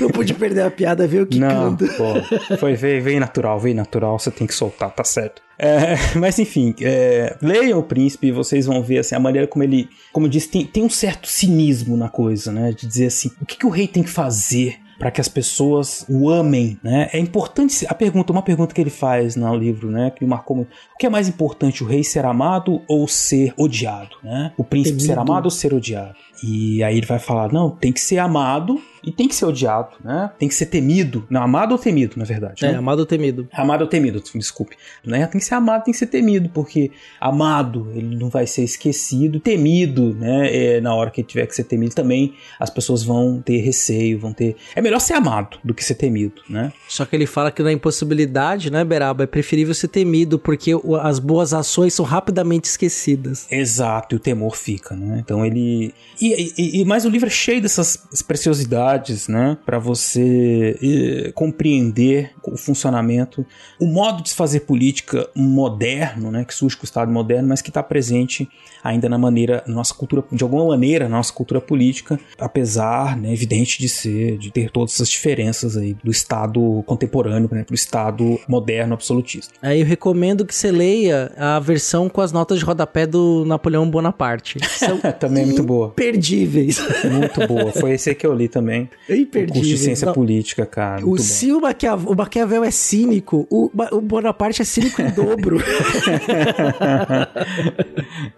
Não pude perder a piada, viu? Que Não, pô. Foi, veio, veio natural, veio natural. Você tem que soltar, tá certo. É, mas enfim, é, leiam o príncipe e vocês vão ver assim, a maneira como ele, como eu disse, tem, tem um certo cinismo na coisa, né? De dizer assim, o que, que o rei tem que fazer para que as pessoas o amem, né? É importante a pergunta, uma pergunta que ele faz no livro, né, que marcou muito. O que é mais importante, o rei ser amado ou ser odiado, né? O príncipe ser amado ou ser odiado? E aí ele vai falar: "Não, tem que ser amado e tem que ser odiado, né? Tem que ser temido. Não, amado ou temido, na verdade. É, né? amado ou temido. Amado ou temido, desculpe. Né? Tem que ser amado, tem que ser temido, porque amado, ele não vai ser esquecido. Temido, né? É, na hora que ele tiver que ser temido também, as pessoas vão ter receio, vão ter. É melhor ser amado do que ser temido, né? Só que ele fala que na impossibilidade, né, Beraba, é preferível ser temido, porque as boas ações são rapidamente esquecidas. Exato, e o temor fica, né? Então ele. E, e, e mas o livro é cheio dessas preciosidades né, para você e, compreender o funcionamento, o modo de se fazer política moderno, né, que surge com o Estado moderno, mas que está presente ainda na maneira, na nossa cultura, de alguma maneira, na nossa cultura política, apesar, né, evidente de ser, de ter todas essas diferenças aí do Estado contemporâneo, né, pro Estado moderno absolutista. Aí eu recomendo que você leia a versão com as notas de rodapé do Napoleão Bonaparte. São também é muito boa. Imperdíveis. Muito boa. Foi esse que eu li também. Imperdíveis. O curso de ciência Não. política, cara. O, se o Maquiavel, o Maquiavel é cínico, o, o Bonaparte é cínico em dobro.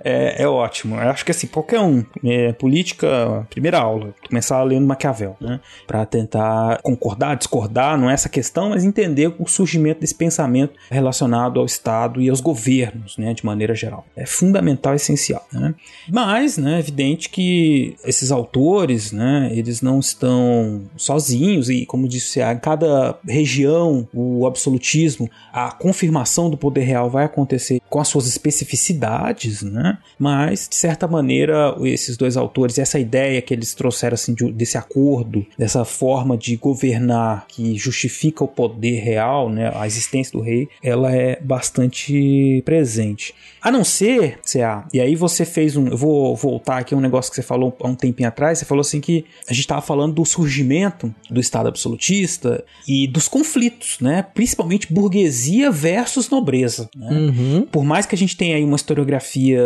é, é, ótimo. Eu acho que assim, qualquer um, é, política, primeira aula, começar lendo Maquiavel, né? Pra tentar concordar, discordar, não é essa questão, mas entender o surgimento desse pensamento relacionado ao Estado e aos governos, né? De maneira geral. É fundamental, essencial, né? Mas, né, é evidente que esses autores, né, eles não estão sozinhos e, como disse, a cada região, o absolutismo, a confirmação do poder real vai acontecer com as suas especificidades, né? mas de certa maneira esses dois autores, essa ideia que eles trouxeram assim de, desse acordo, dessa forma de governar que justifica o poder real, né, a existência do rei, ela é bastante presente. A não ser, CA, e aí você fez um, eu vou voltar aqui um negócio que você falou há um tempinho atrás, você falou assim que a gente estava falando do surgimento do Estado absolutista e dos conflitos, né, principalmente burguesia versus nobreza, né? Uhum. Por mais que a gente tenha aí uma historiografia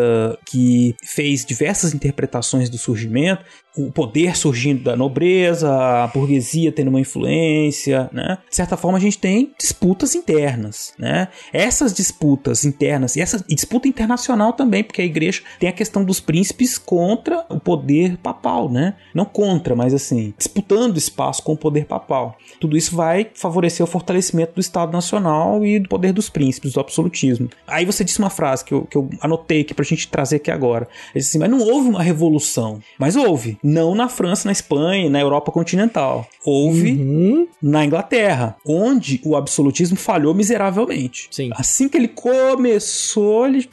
que fez diversas interpretações do surgimento, o poder surgindo da nobreza, a burguesia tendo uma influência, né? De certa forma a gente tem disputas internas, né? Essas disputas internas e essa e disputa internacional também, porque a igreja tem a questão dos príncipes contra o poder papal, né? Não contra, mas assim, disputando espaço com o poder papal. Tudo isso vai favorecer o fortalecimento do Estado Nacional e do poder dos príncipes, do absolutismo. Aí você disse uma frase que eu, que eu anotei aqui pra gente trazer aqui agora. Ele disse assim, mas não houve uma revolução. Mas houve. Não na França, na Espanha, na Europa continental. Houve uhum. na Inglaterra, onde o absolutismo falhou miseravelmente. Sim. Assim que ele começou, ele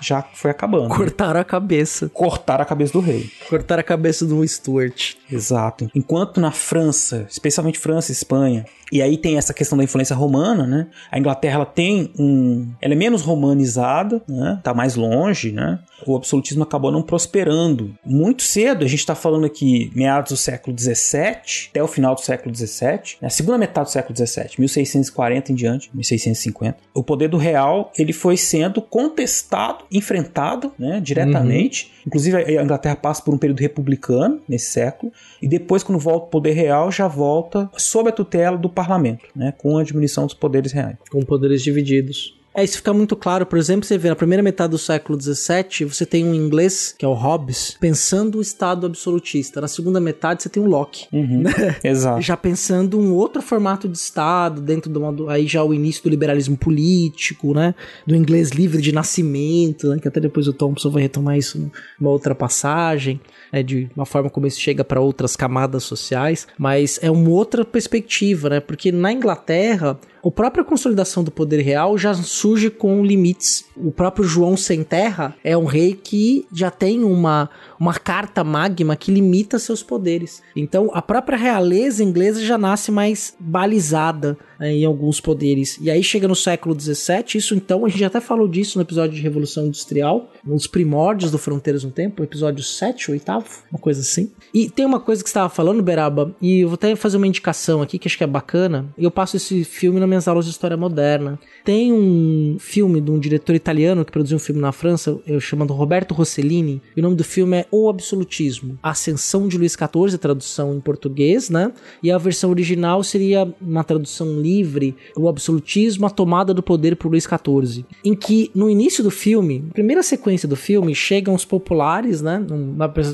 já foi acabando. Cortaram a cabeça. Cortaram a cabeça do rei. Cortaram a cabeça do Stuart. Exato. Enquanto na França, especialmente França e Espanha, e aí tem essa questão da influência romana, né? A Inglaterra ela tem um, ela é menos romanizada, né? Tá mais longe, né? O absolutismo acabou não prosperando muito cedo. A gente está falando aqui meados do século 17 até o final do século 17, né? a segunda metade do século 17, 1640 em diante, 1650. O poder do real ele foi sendo contestado, enfrentado, né? Diretamente. Uhum. Inclusive a Inglaterra passa por um período republicano nesse século e depois quando volta o poder real já volta sob a tutela do parlamento, né, com a diminuição dos poderes reais. Com poderes divididos. É, isso fica muito claro. Por exemplo, você vê na primeira metade do século XVII, você tem um inglês, que é o Hobbes, pensando o Estado absolutista. Na segunda metade, você tem o Locke. Uhum, né? Exato. Já pensando um outro formato de Estado, dentro do aí já o início do liberalismo político, né? Do inglês livre de nascimento, né? Que até depois o Thompson vai retomar isso numa outra passagem né, de uma forma como isso chega para outras camadas sociais, mas é uma outra perspectiva, né? Porque na Inglaterra, a própria consolidação do poder real já surge com limites. O próprio João Sem Terra é um rei que já tem uma, uma carta magma que limita seus poderes. Então, a própria realeza inglesa já nasce mais balizada em alguns poderes. E aí chega no século XVII, isso então, a gente até falou disso no episódio de Revolução Industrial, nos primórdios do Fronteiras no Tempo, episódio 7, oitavo, uma coisa assim. E tem uma coisa que estava falando, Beraba, e eu vou até fazer uma indicação aqui que acho que é bacana. Eu passo esse filme nas minhas aulas de história moderna. Tem um filme de um diretor italiano que produziu um filme na França, chamado Roberto Rossellini, e o nome do filme é O Absolutismo, Ascensão de Luís XIV, tradução em português, né? E a versão original seria uma tradução livre, O Absolutismo, a tomada do poder por Luís XIV, em que no início do filme, primeira sequência do filme, chegam os populares, né?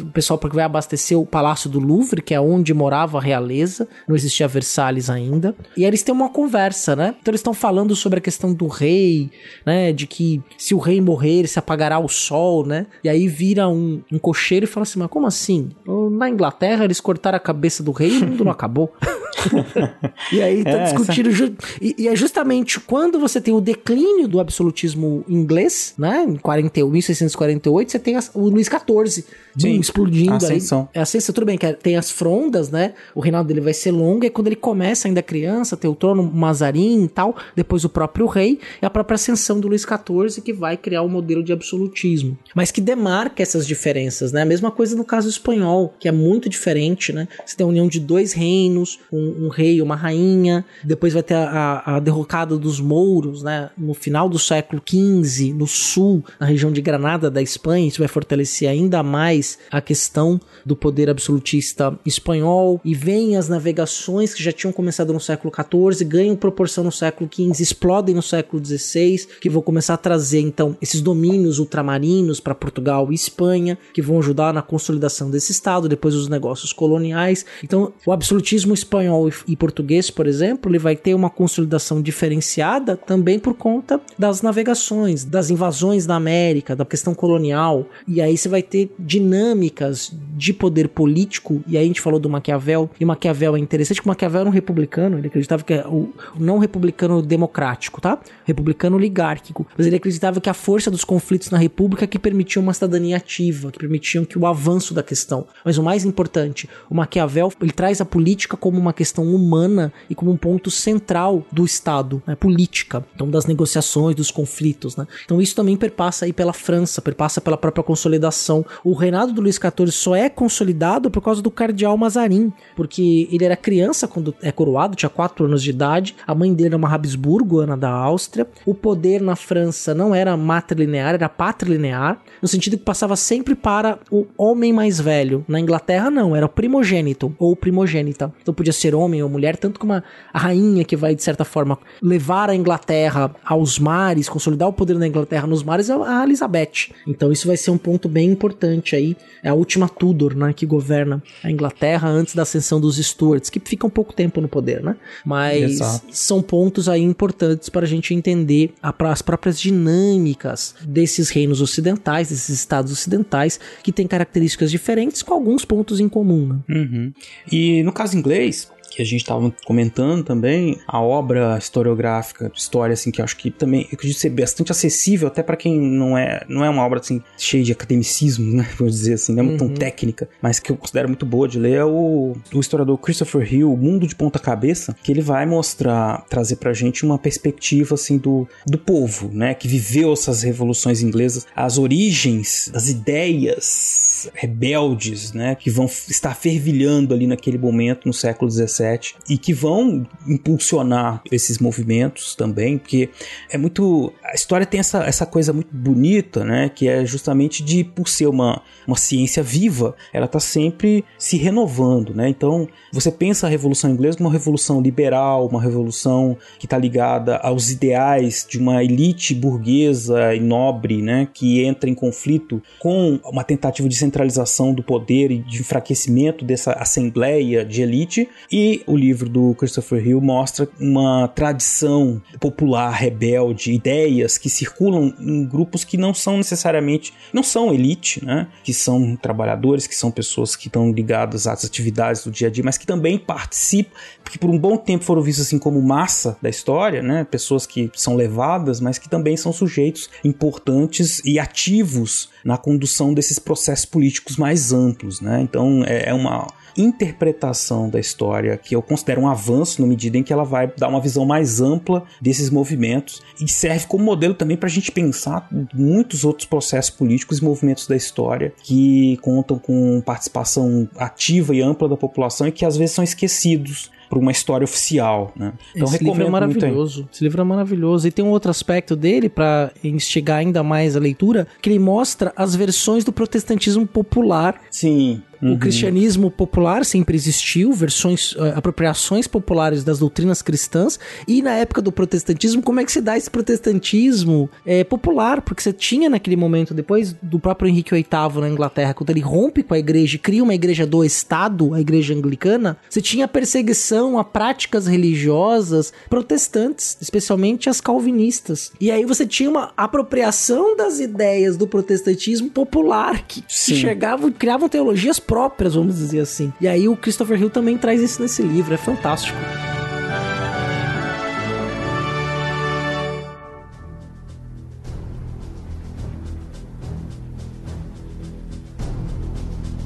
O pessoal que vai abastecer o Palácio do Louvre, que é onde morava a realeza, não existia Versalhes ainda, e eles têm uma conversa, né? Então eles estão falando sobre a questão do rei, né? De que se o rei morrer, se apagará o sol, né? E aí vira um, um cocheiro e fala assim: Mas como assim? Na Inglaterra eles cortaram a cabeça do rei e o mundo não acabou. e aí tá é, discutindo. E, e, é justamente quando você tem o declínio do absolutismo inglês, né? Em 40, 1648, você tem as, o Luís XIV Sim, explodindo. Ascensão. Aí, é ascensão, tudo bem, que é, tem as frondas, né? O reinado dele vai ser longo, e quando ele começa ainda criança, tem o trono Mazarin e tal, depois o próprio rei, e a própria ascensão do Luís XIV, que vai criar o um modelo de absolutismo. Mas que demarca essas diferenças, né? A mesma coisa no caso espanhol, que é muito diferente, né? Você tem a união de dois reinos, um, um rei e uma rainha, depois vai ter a, a, a derrocada dos mouros, né? No final do século XV, no sul, na região de Granada da Espanha, isso vai fortalecer ainda mais a questão do poder absolutista espanhol e vem as navegações que já tinham começado no século XIV, ganham proporção no século XV, explodem no século XVI, que vão começar a trazer então esses domínios ultramarinos para Portugal e Espanha, que vão ajudar na consolidação desse estado, depois os negócios coloniais. Então, o absolutismo espanhol e português, por exemplo, ele vai ter uma consolidação diferenciada também por conta das navegações, das invasões da América, da questão colonial. E aí você vai ter dinâmicas de poder político, e aí a gente falou do Maquiavel, e Maquiavel é interessante que o Maquiavel era um republicano, ele acreditava que é o não republicano democrático, tá? Republicano oligárquico. Mas ele acreditava que a força dos conflitos na república que permitiam uma cidadania ativa, que permitiam que o avanço da questão. Mas o mais importante, o Maquiavel, ele traz a política como uma questão humana e como um ponto central do Estado, né? política, então das negociações, dos conflitos, né? Então isso também perpassa aí pela França, perpassa pela própria consolidação. O reinado do Luís XIV só é consolidado por causa do cardeal Mazarin, porque ele era criança quando é coroado, tinha 4 anos de idade, a mãe dele era uma Habsburgo, Ana da Áustria, o poder na França não era matrilinear, era patrilinear, no sentido que passava sempre para o homem mais velho. Na Inglaterra não, era o primogênito ou primogênita. Então podia ser homem ou mulher, tanto como a, a rainha que vai, de certa forma, levar a Inglaterra aos mares, consolidar o poder da Inglaterra nos mares, é a Elizabeth. Então isso vai ser um ponto bem importante aí. É a última Tudor, né, que governa a Inglaterra antes da ascensão dos Stuarts, que fica um pouco tempo no poder, né? Mas Exato. são pontos aí importantes para a gente entender a, as próprias dinâmicas desses reinos ocidentais, desses estados ocidentais, que têm características diferentes com alguns pontos em comum. Né? Uhum. E no caso inglês, que a gente estava comentando também, a obra historiográfica, história assim que eu acho que também eu acredito ser bastante acessível até para quem não é não é uma obra assim cheia de academicismo, né, vou dizer assim, não é uhum. tão técnica, mas que eu considero muito boa de ler é o, o historiador Christopher Hill, Mundo de Ponta Cabeça, que ele vai mostrar, trazer pra gente uma perspectiva assim do, do povo, né, que viveu essas revoluções inglesas, as origens das ideias rebeldes, né, que vão estar fervilhando ali naquele momento no século XVII e que vão impulsionar esses movimentos também, porque é muito. A história tem essa, essa coisa muito bonita, né? Que é justamente de, por ser uma, uma ciência viva, ela está sempre se renovando, né? Então, você pensa a Revolução Inglesa como uma revolução liberal, uma revolução que está ligada aos ideais de uma elite burguesa e nobre, né? Que entra em conflito com uma tentativa de centralização do poder e de enfraquecimento dessa assembleia de elite e o livro do Christopher Hill mostra uma tradição popular, rebelde, ideias que circulam em grupos que não são necessariamente, não são elite, né? Que são trabalhadores, que são pessoas que estão ligadas às atividades do dia a dia, mas que também participam, que por um bom tempo foram vistos assim como massa da história, né? Pessoas que são levadas, mas que também são sujeitos importantes e ativos na condução desses processos políticos mais amplos, né? Então é, é uma interpretação da história que eu considero um avanço na medida em que ela vai dar uma visão mais ampla desses movimentos e serve como modelo também para a gente pensar muitos outros processos políticos e movimentos da história que contam com participação ativa e ampla da população e que às vezes são esquecidos para uma história oficial, né? Então Esse livro é maravilhoso. Esse livro é maravilhoso e tem um outro aspecto dele para instigar ainda mais a leitura, que ele mostra as versões do protestantismo popular. Sim. Uhum. O cristianismo popular sempre existiu, versões, uh, apropriações populares das doutrinas cristãs, e na época do protestantismo, como é que se dá esse protestantismo é, popular? Porque você tinha naquele momento, depois do próprio Henrique VIII na Inglaterra, quando ele rompe com a igreja e cria uma igreja do Estado, a igreja anglicana, você tinha perseguição a práticas religiosas protestantes, especialmente as calvinistas. E aí você tinha uma apropriação das ideias do protestantismo popular, que, que chegavam, criavam teologias próprias, vamos dizer assim. E aí o Christopher Hill também traz isso nesse livro, é fantástico.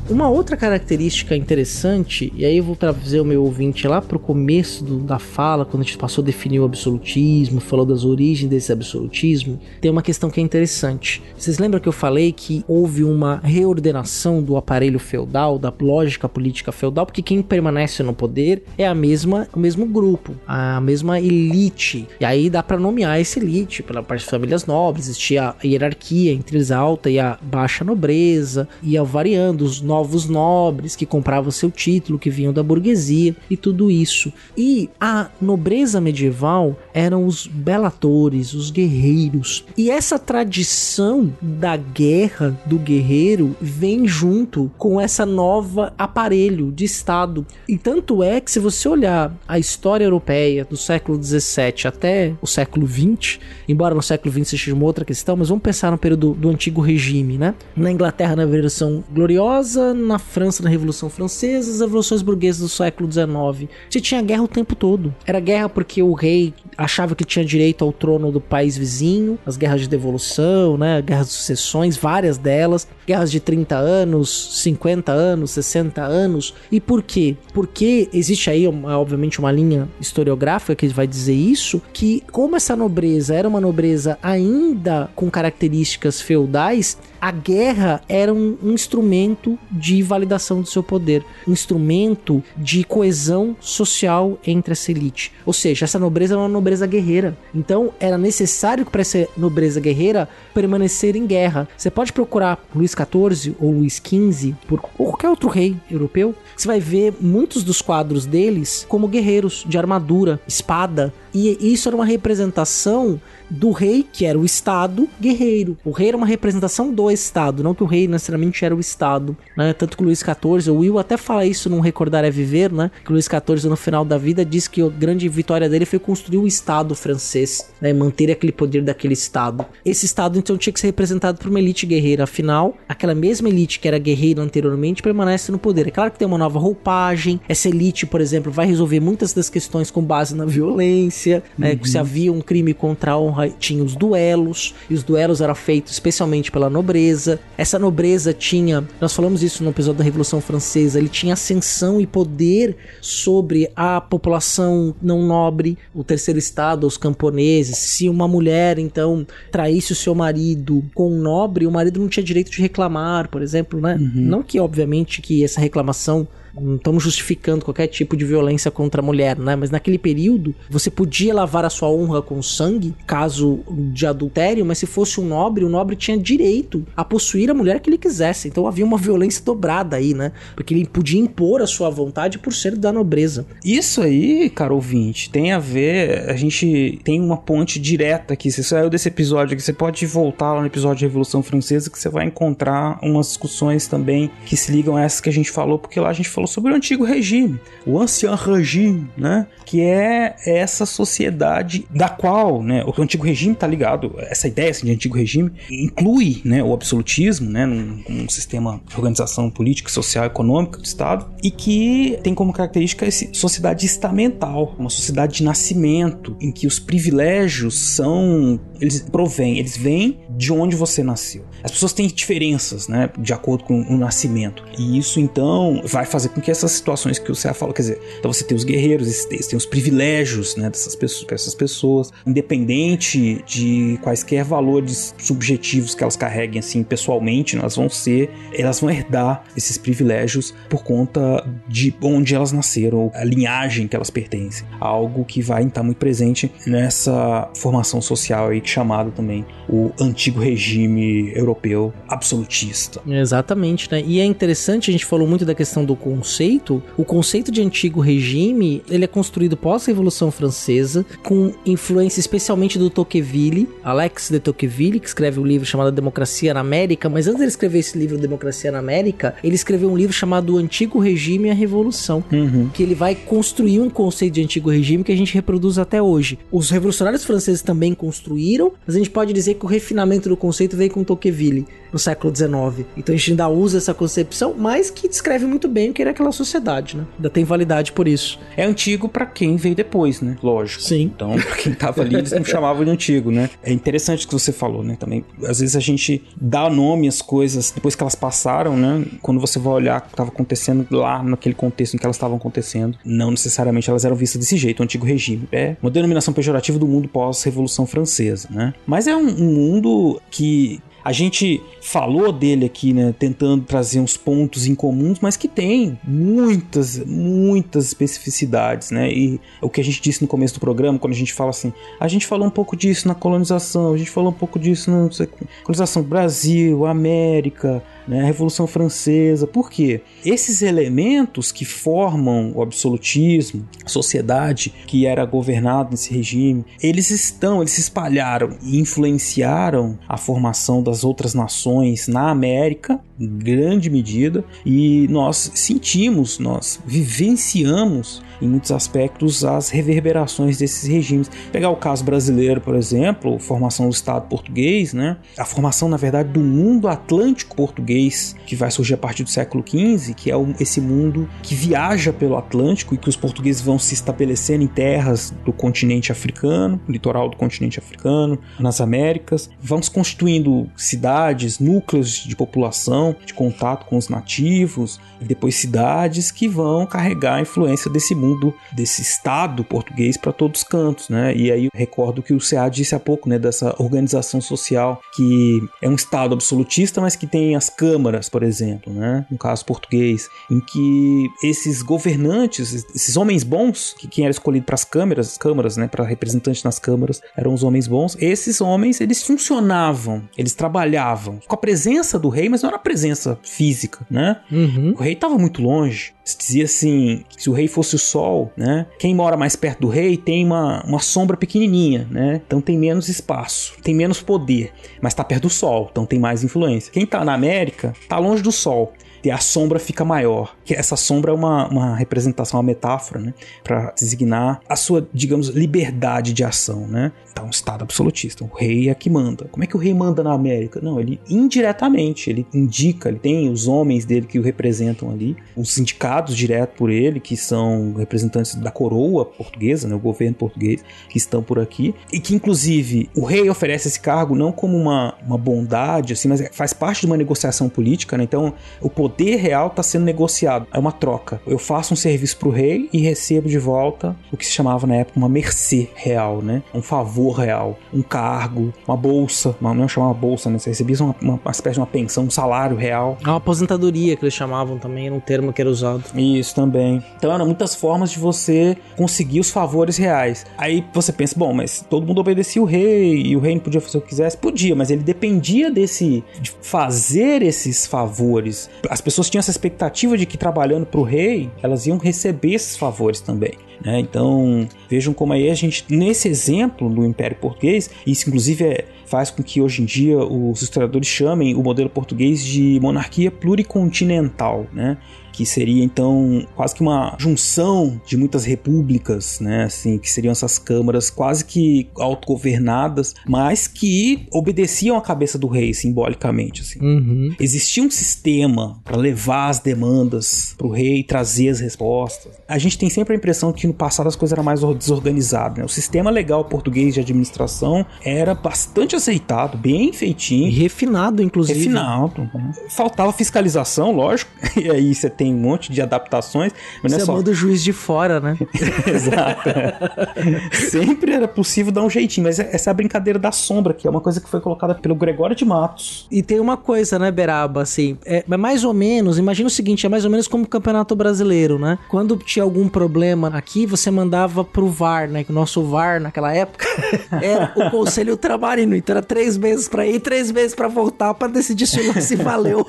Uma outra característica interessante, e aí eu vou trazer o meu ouvinte lá pro começo do, da fala, quando a gente passou a definir o absolutismo, falou das origens desse absolutismo, tem uma questão que é interessante. Vocês lembram que eu falei que houve uma reordenação do aparelho feudal, da lógica política feudal, porque quem permanece no poder é a mesma, o mesmo grupo, a mesma elite. E aí dá para nomear essa elite pela parte de famílias nobres, existia a hierarquia entre a alta e a baixa nobreza, ia variando os novos nobres que compravam seu título, que vinham da burguesia e tudo isso. E a nobreza medieval eram os belatores, os guerreiros. E essa tradição da guerra do guerreiro vem junto com essa nova aparelho de Estado. E tanto é que se você olhar a história europeia do século 17 até o século 20, embora no século 20 seja uma outra questão, mas vamos pensar no período do antigo regime, né? Na Inglaterra na versão gloriosa, na França na Revolução Francesa, as revoluções burguesas do século XIX. Você tinha guerra o tempo todo. Era guerra porque o rei achava que tinha direito ao trono do país vizinho, as guerras de devolução, né, guerras de sucessões, várias delas, guerras de 30 anos, 50 anos, 60 anos. E por quê? Porque existe aí, obviamente, uma linha historiográfica que vai dizer isso, que como essa nobreza era uma nobreza ainda com características feudais, a guerra era um instrumento de validação do seu poder, um instrumento de coesão social entre essa elite. Ou seja, essa nobreza é uma nobreza guerreira. Então era necessário para essa nobreza guerreira permanecer em guerra. Você pode procurar Luís XIV ou Luís XV por qualquer outro rei europeu, você vai ver muitos dos quadros deles como guerreiros de armadura, espada, e isso era uma representação do rei, que era o Estado guerreiro. O rei era uma representação do Estado, não que o rei necessariamente era o Estado. Né? Tanto que Luís XIV, o Will até fala isso num Recordar é Viver, né? Que Luís XIV, no final da vida, diz que a grande vitória dele foi construir o Estado francês, né? manter aquele poder daquele Estado. Esse Estado, então, tinha que ser representado por uma elite guerreira. Afinal, aquela mesma elite que era guerreira anteriormente permanece no poder. É claro que tem uma nova roupagem. Essa elite, por exemplo, vai resolver muitas das questões com base na violência. Né? Uhum. Se havia um crime contra a honra tinha os duelos, e os duelos eram feitos especialmente pela nobreza. Essa nobreza tinha, nós falamos isso no episódio da Revolução Francesa, ele tinha ascensão e poder sobre a população não nobre, o terceiro estado, os camponeses. Se uma mulher então traísse o seu marido com um nobre, o marido não tinha direito de reclamar, por exemplo, né? Uhum. Não que obviamente que essa reclamação não estamos justificando qualquer tipo de violência contra a mulher, né? Mas naquele período, você podia lavar a sua honra com sangue, caso de adultério, mas se fosse um nobre, o nobre tinha direito a possuir a mulher que ele quisesse. Então havia uma violência dobrada aí, né? Porque ele podia impor a sua vontade por ser da nobreza. Isso aí, cara ouvinte, tem a ver. A gente tem uma ponte direta aqui. Você saiu desse episódio aqui, você pode voltar lá no episódio de Revolução Francesa que você vai encontrar umas discussões também que se ligam a essas que a gente falou, porque lá a gente falou sobre o antigo regime, o ancien regime, né? Que é essa sociedade da qual, né? O antigo regime está ligado, essa ideia assim, de antigo regime inclui, né? O absolutismo, né? Num, num sistema de organização política, social, econômica do Estado e que tem como característica essa sociedade estamental, uma sociedade de nascimento em que os privilégios são, eles provêm, eles vêm de onde você nasceu. As pessoas têm diferenças, né? De acordo com o nascimento e isso então vai fazer com que essas situações que o Céu falou, quer dizer, então você tem os guerreiros, eles têm os privilégios, né, dessas pessoas, essas pessoas, independente de quaisquer valores subjetivos que elas carreguem assim pessoalmente, elas vão ser, elas vão herdar esses privilégios por conta de onde elas nasceram, a linhagem que elas pertencem, algo que vai estar muito presente nessa formação social aí chamada também o antigo regime europeu absolutista. Exatamente, né? E é interessante, a gente falou muito da questão do conceito, o conceito de antigo regime, ele é construído pós-Revolução Francesa, com influência especialmente do Tocqueville, Alex de Tocqueville, que escreve um livro chamado Democracia na América, mas antes de ele escrever esse livro Democracia na América, ele escreveu um livro chamado O Antigo Regime e a Revolução, uhum. que ele vai construir um conceito de antigo regime que a gente reproduz até hoje. Os revolucionários franceses também construíram, mas a gente pode dizer que o refinamento do conceito veio com Tocqueville no século XIX. Então a gente ainda usa essa concepção, mas que descreve muito bem o que era aquela sociedade, né? Ainda tem validade por isso. É antigo para quem veio depois, né? Lógico. Sim. Então, pra quem tava ali, eles não chamavam de antigo, né? É interessante o que você falou, né? Também, às vezes a gente dá nome às coisas depois que elas passaram, né? Quando você vai olhar o que estava acontecendo lá naquele contexto em que elas estavam acontecendo, não necessariamente elas eram vistas desse jeito, o antigo regime. É uma denominação pejorativa do mundo pós-revolução francesa, né? Mas é um, um mundo que a gente falou dele aqui, né, tentando trazer uns pontos em comuns, mas que tem muitas, muitas especificidades, né? E o que a gente disse no começo do programa, quando a gente fala assim, a gente falou um pouco disso na colonização, a gente falou um pouco disso na colonização Brasil, América, né, a Revolução Francesa. Por quê? Esses elementos que formam o absolutismo, a sociedade que era governada nesse regime, eles estão, eles se espalharam e influenciaram a formação das outras nações na América, em grande medida, e nós sentimos, nós vivenciamos em muitos aspectos as reverberações desses regimes. Pegar o caso brasileiro, por exemplo, formação do Estado português, né? A formação, na verdade, do mundo atlântico português, que vai surgir a partir do século XV, que é esse mundo que viaja pelo Atlântico e que os portugueses vão se estabelecendo em terras do continente africano, litoral do continente africano, nas Américas, vão se constituindo cidades, núcleos de população, de contato com os nativos, e depois cidades que vão carregar a influência desse mundo mundo desse estado português para todos os cantos, né? E aí eu recordo que o CA disse há pouco, né, dessa organização social que é um estado absolutista, mas que tem as câmaras, por exemplo, né? No caso português, em que esses governantes, esses homens bons, que quem era escolhido para as câmaras, câmaras, né, para representantes nas câmaras, eram os homens bons. Esses homens, eles funcionavam, eles trabalhavam com a presença do rei, mas não era a presença física, né? Uhum. O rei estava muito longe. Se dizia assim, que se o rei fosse o sol, né? Quem mora mais perto do rei tem uma, uma sombra pequenininha, né? Então tem menos espaço, tem menos poder, mas está perto do sol, então tem mais influência. Quem está na América está longe do sol e a sombra fica maior. Que essa sombra é uma, uma representação, uma metáfora, né? Para designar a sua, digamos, liberdade de ação, né? Então, um Estado absolutista. O rei é que manda. Como é que o rei manda na América? Não, ele indiretamente, ele indica, ele tem os homens dele que o representam ali, os indicados direto por ele, que são representantes da coroa portuguesa, né? O governo português, que estão por aqui. E que, inclusive, o rei oferece esse cargo não como uma, uma bondade, assim, mas faz parte de uma negociação política, né? Então, o poder real está sendo negociado. É uma troca. Eu faço um serviço para o rei e recebo de volta o que se chamava na época uma mercê real, né? Um favor real, um cargo, uma bolsa, uma, não chamava bolsa, né? Você recebia uma, uma, uma, espécie de uma pensão, um salário real. Uma aposentadoria que eles chamavam também, era um termo que era usado. Isso também. Então eram muitas formas de você conseguir os favores reais. Aí você pensa, bom, mas todo mundo obedecia o rei e o rei não podia fazer o que quisesse? Podia, mas ele dependia desse de fazer esses favores. As pessoas tinham essa expectativa de que trabalhando para o rei, elas iam receber esses favores também. Né? Então vejam como aí a gente, nesse exemplo do Império Português, isso inclusive é, faz com que hoje em dia os historiadores chamem o modelo português de monarquia pluricontinental, né? Que seria então quase que uma junção de muitas repúblicas, né, assim, que seriam essas câmaras quase que autogovernadas, mas que obedeciam à cabeça do rei simbolicamente, assim. Uhum. Existia um sistema para levar as demandas para o rei e trazer as respostas. A gente tem sempre a impressão que no passado as coisas eram mais desorganizadas, né? O sistema legal português de administração era bastante aceitado, bem feitinho, e refinado inclusive. Refinado. Né? Faltava fiscalização, lógico. E aí você tem um monte de adaptações. Mas Você não é só... manda o juiz de fora, né? Exato. Sempre era possível dar um jeitinho, mas essa é a brincadeira da sombra, que é uma coisa que foi colocada pelo Gregório de Matos. E tem uma coisa, né, Beraba, assim, é, mais ou menos, imagina o seguinte, é mais ou menos como o Campeonato Brasileiro, né? Quando tinha algum problema aqui, você mandava pro VAR, né? Que o nosso VAR, naquela época, era o Conselho Tramarino. Então era três meses pra ir, três meses pra voltar pra decidir se o lance valeu.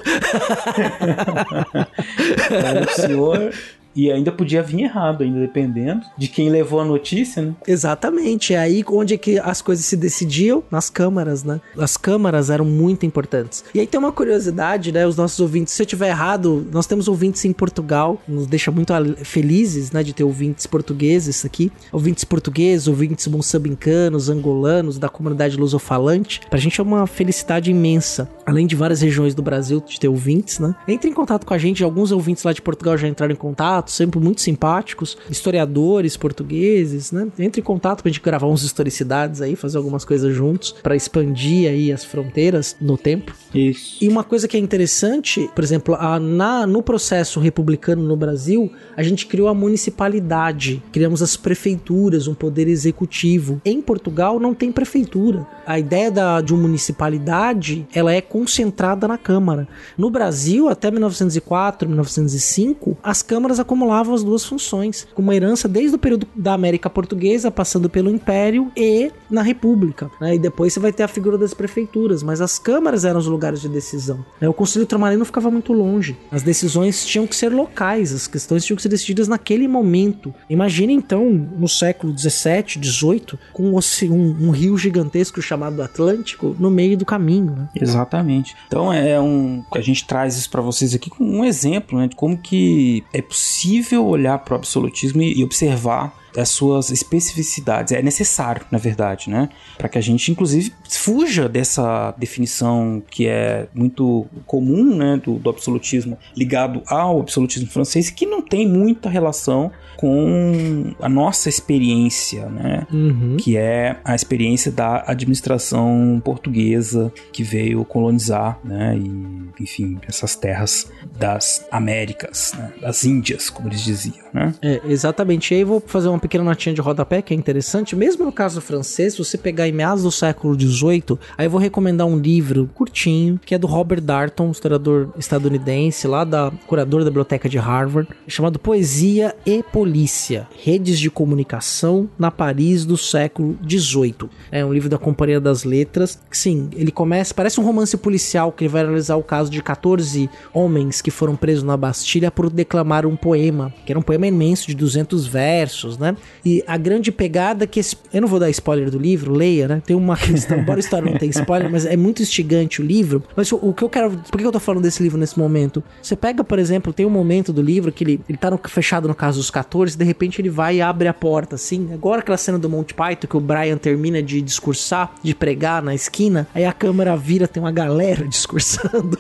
O senhor e ainda podia vir errado, ainda dependendo de quem levou a notícia, né? Exatamente. É aí onde é que as coisas se decidiam nas câmaras, né? As câmaras eram muito importantes. E aí tem uma curiosidade, né? Os nossos ouvintes, se eu tiver errado, nós temos ouvintes em Portugal, nos deixa muito felizes, né? De ter ouvintes portugueses aqui. Ouvintes portugueses, ouvintes moçambicanos, angolanos, da comunidade lusofalante. Pra gente é uma felicidade imensa. Além de várias regiões do Brasil de ter ouvintes, né? Entre em contato com a gente, alguns ouvintes lá de Portugal já entraram em contato sempre muito simpáticos, historiadores portugueses, né? Entre em contato pra gente gravar uns historicidades aí, fazer algumas coisas juntos para expandir aí as fronteiras no tempo. Isso. E uma coisa que é interessante, por exemplo, a, na, no processo republicano no Brasil, a gente criou a municipalidade, criamos as prefeituras, um poder executivo. Em Portugal não tem prefeitura. A ideia da, de uma municipalidade, ela é concentrada na Câmara. No Brasil, até 1904, 1905, as câmaras acumulavam as duas funções, com uma herança desde o período da América Portuguesa, passando pelo Império e na República. Né? E depois você vai ter a figura das prefeituras, mas as câmaras eram os lugares de decisão. Né? O Conselho Ultramarino ficava muito longe. As decisões tinham que ser locais, as questões tinham que ser decididas naquele momento. Imagine então, no século 17, 18, com um, um, rio gigantesco chamado Atlântico no meio do caminho. Né? Exatamente. Então é um. A gente traz isso para vocês aqui como um exemplo né, de como que é possível olhar para o absolutismo e observar as suas especificidades. É necessário, na verdade, né? Para que a gente, inclusive, fuja dessa definição que é muito comum, né, do, do absolutismo ligado ao absolutismo francês, que não tem muita relação com a nossa experiência, né? Uhum. Que é a experiência da administração portuguesa que veio colonizar, né? E, enfim, essas terras das Américas, né? das Índias, como eles diziam, né? É, exatamente. E aí vou fazer uma pequena notinha de rodapé que é interessante. Mesmo no caso francês, se você pegar em meados do século XVIII, aí eu vou recomendar um livro curtinho, que é do Robert Darnton, historiador estadunidense, lá da curador da biblioteca de Harvard, chamado Poesia e Polícia, Redes de Comunicação na Paris do século XVIII. É um livro da Companhia das Letras. Sim, ele começa, parece um romance policial que ele vai analisar o caso de 14 homens que foram presos na Bastilha por declamar um poema, que era um poema imenso de 200 versos, né? E a grande pegada é que esse, eu não vou dar spoiler do livro, leia, né? Tem uma questão, embora a história não tenha spoiler, mas é muito instigante o livro. Mas o, o que eu quero, por que eu tô falando desse livro nesse momento? Você pega, por exemplo, tem um momento do livro que ele, ele tá no, fechado no caso dos 14, de repente ele vai e abre a porta, assim. Agora aquela cena do Monty Python que o Brian termina de discursar, de pregar na esquina, aí a câmera vira, tem uma galera discursando,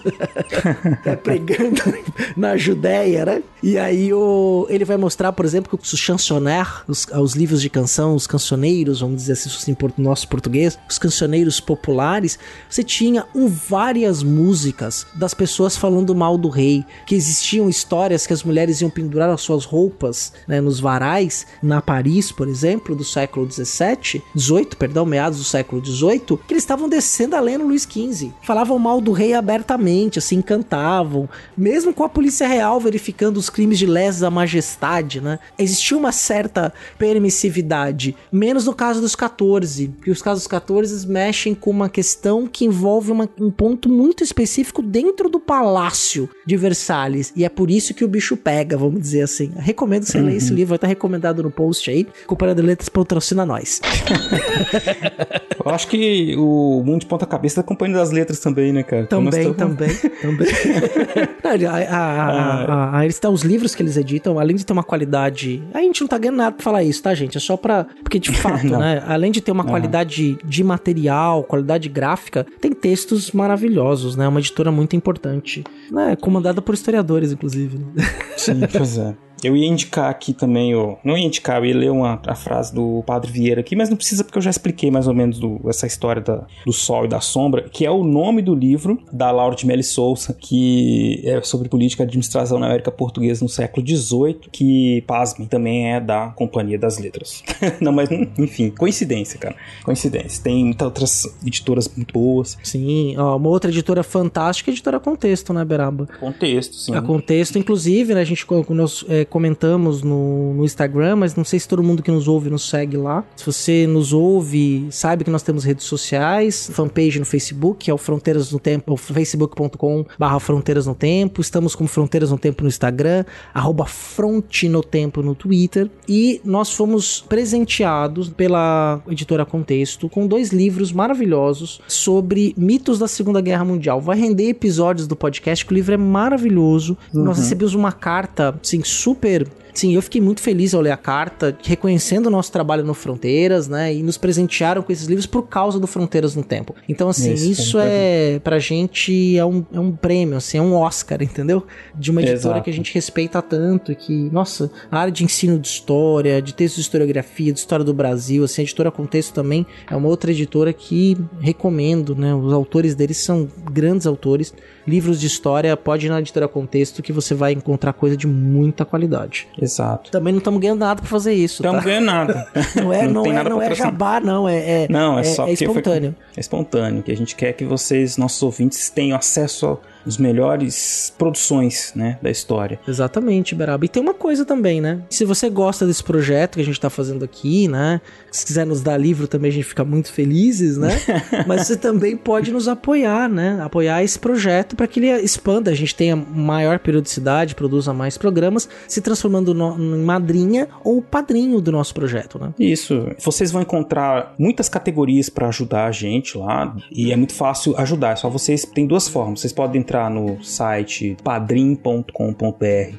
tá pregando na Judéia, né? E aí o, ele vai mostrar, por exemplo, que os chansoner, os, os livros de canção, os cancioneiros, vamos dizer assim, em nosso português, os cancioneiros populares, você tinha um, várias músicas das pessoas falando mal do rei, que existiam histórias que as mulheres iam pendurar as suas roupas né, nos varais, na Paris, por exemplo, do século 17, 18, perdão, meados do século 18, que eles estavam descendo a lenha Luís XV. Falavam mal do rei abertamente, assim, cantavam, mesmo com a polícia real verificando os crimes de lesa majestade, né? Existia uma certa permissividade, menos no caso dos 14, que os casos dos 14 mexem com uma questão que envolve uma, um ponto muito específico dentro do palácio de Versalhes, e é por isso que o bicho pega, vamos dizer assim. Recomendo você uhum. ler esse livro, vai estar recomendado no post aí. Companhia de Letras patrocina nós. Eu acho que o Mundo de Ponta Cabeça é da Companhia das Letras também, né, cara? Também, então também, também. a, a, a, eles têm os livros que eles editam, além de ter uma qualidade. A gente não tá ganhando nada pra falar isso, tá, gente? É só pra. Porque de fato, né? Além de ter uma qualidade de material, qualidade gráfica, tem textos maravilhosos, né? Uma editora muito importante. Né? Comandada por historiadores, inclusive. Né? Sim, pois é. Eu ia indicar aqui também, ó, não ia indicar, eu ia ler uma, a frase do Padre Vieira aqui, mas não precisa porque eu já expliquei mais ou menos do, essa história da, do sol e da sombra, que é o nome do livro da Laura de Melli Souza, que é sobre política e administração na América Portuguesa no século XVIII, que, pasmem, também é da Companhia das Letras. não, mas enfim, coincidência, cara. Coincidência. Tem muitas outras editoras muito boas. Sim, ó, uma outra editora fantástica é a editora Contexto, né, Beraba? Contexto, sim. A Contexto, inclusive, né, a gente nós, é, comentamos no, no, Instagram, mas não sei se todo mundo que nos ouve nos segue lá. Se você nos ouve, saiba que nós temos redes sociais, fanpage no Facebook, que é o Fronteiras no Tempo, facebook.com barra Fronteiras no Tempo. Estamos com Fronteiras no Tempo no Instagram, arroba Fronte no Tempo no Twitter. E nós fomos presenteados pela editora Contexto com dois livros maravilhosos sobre mitos da Segunda Guerra Mundial. Vai render episódios do podcast, que o livro é maravilhoso. Uhum. Nós recebemos uma carta, assim, super super Sim, eu fiquei muito feliz ao ler a carta, reconhecendo o nosso trabalho no Fronteiras, né? E nos presentearam com esses livros por causa do Fronteiras no Tempo. Então, assim, isso, isso é, pra gente, é um, é um prêmio, assim, é um Oscar, entendeu? De uma editora Exato. que a gente respeita tanto e que, nossa, a área de ensino de história, de texto de historiografia, de história do Brasil, assim, a editora Contexto também é uma outra editora que recomendo, né? Os autores deles são grandes autores. Livros de história, pode ir na editora Contexto que você vai encontrar coisa de muita qualidade. Exato. Também não estamos ganhando nada para fazer isso. Estamos tá? ganhando nada. Não é, não, não, é, não é jabá, não. É, é, não, é, é só é espontâneo. Foi, é espontâneo. Que a gente quer que vocês, nossos ouvintes, tenham acesso a os melhores produções, né, da história. Exatamente, Beraba. E tem uma coisa também, né? Se você gosta desse projeto que a gente tá fazendo aqui, né? Se quiser nos dar livro também a gente fica muito felizes, né? Mas você também pode nos apoiar, né? Apoiar esse projeto para que ele expanda, a gente tenha maior periodicidade, produza mais programas, se transformando no, em madrinha ou padrinho do nosso projeto, né? Isso. Vocês vão encontrar muitas categorias para ajudar a gente lá e é muito fácil ajudar. É só vocês tem duas formas. Vocês podem entrar entrar no site padrim.com.br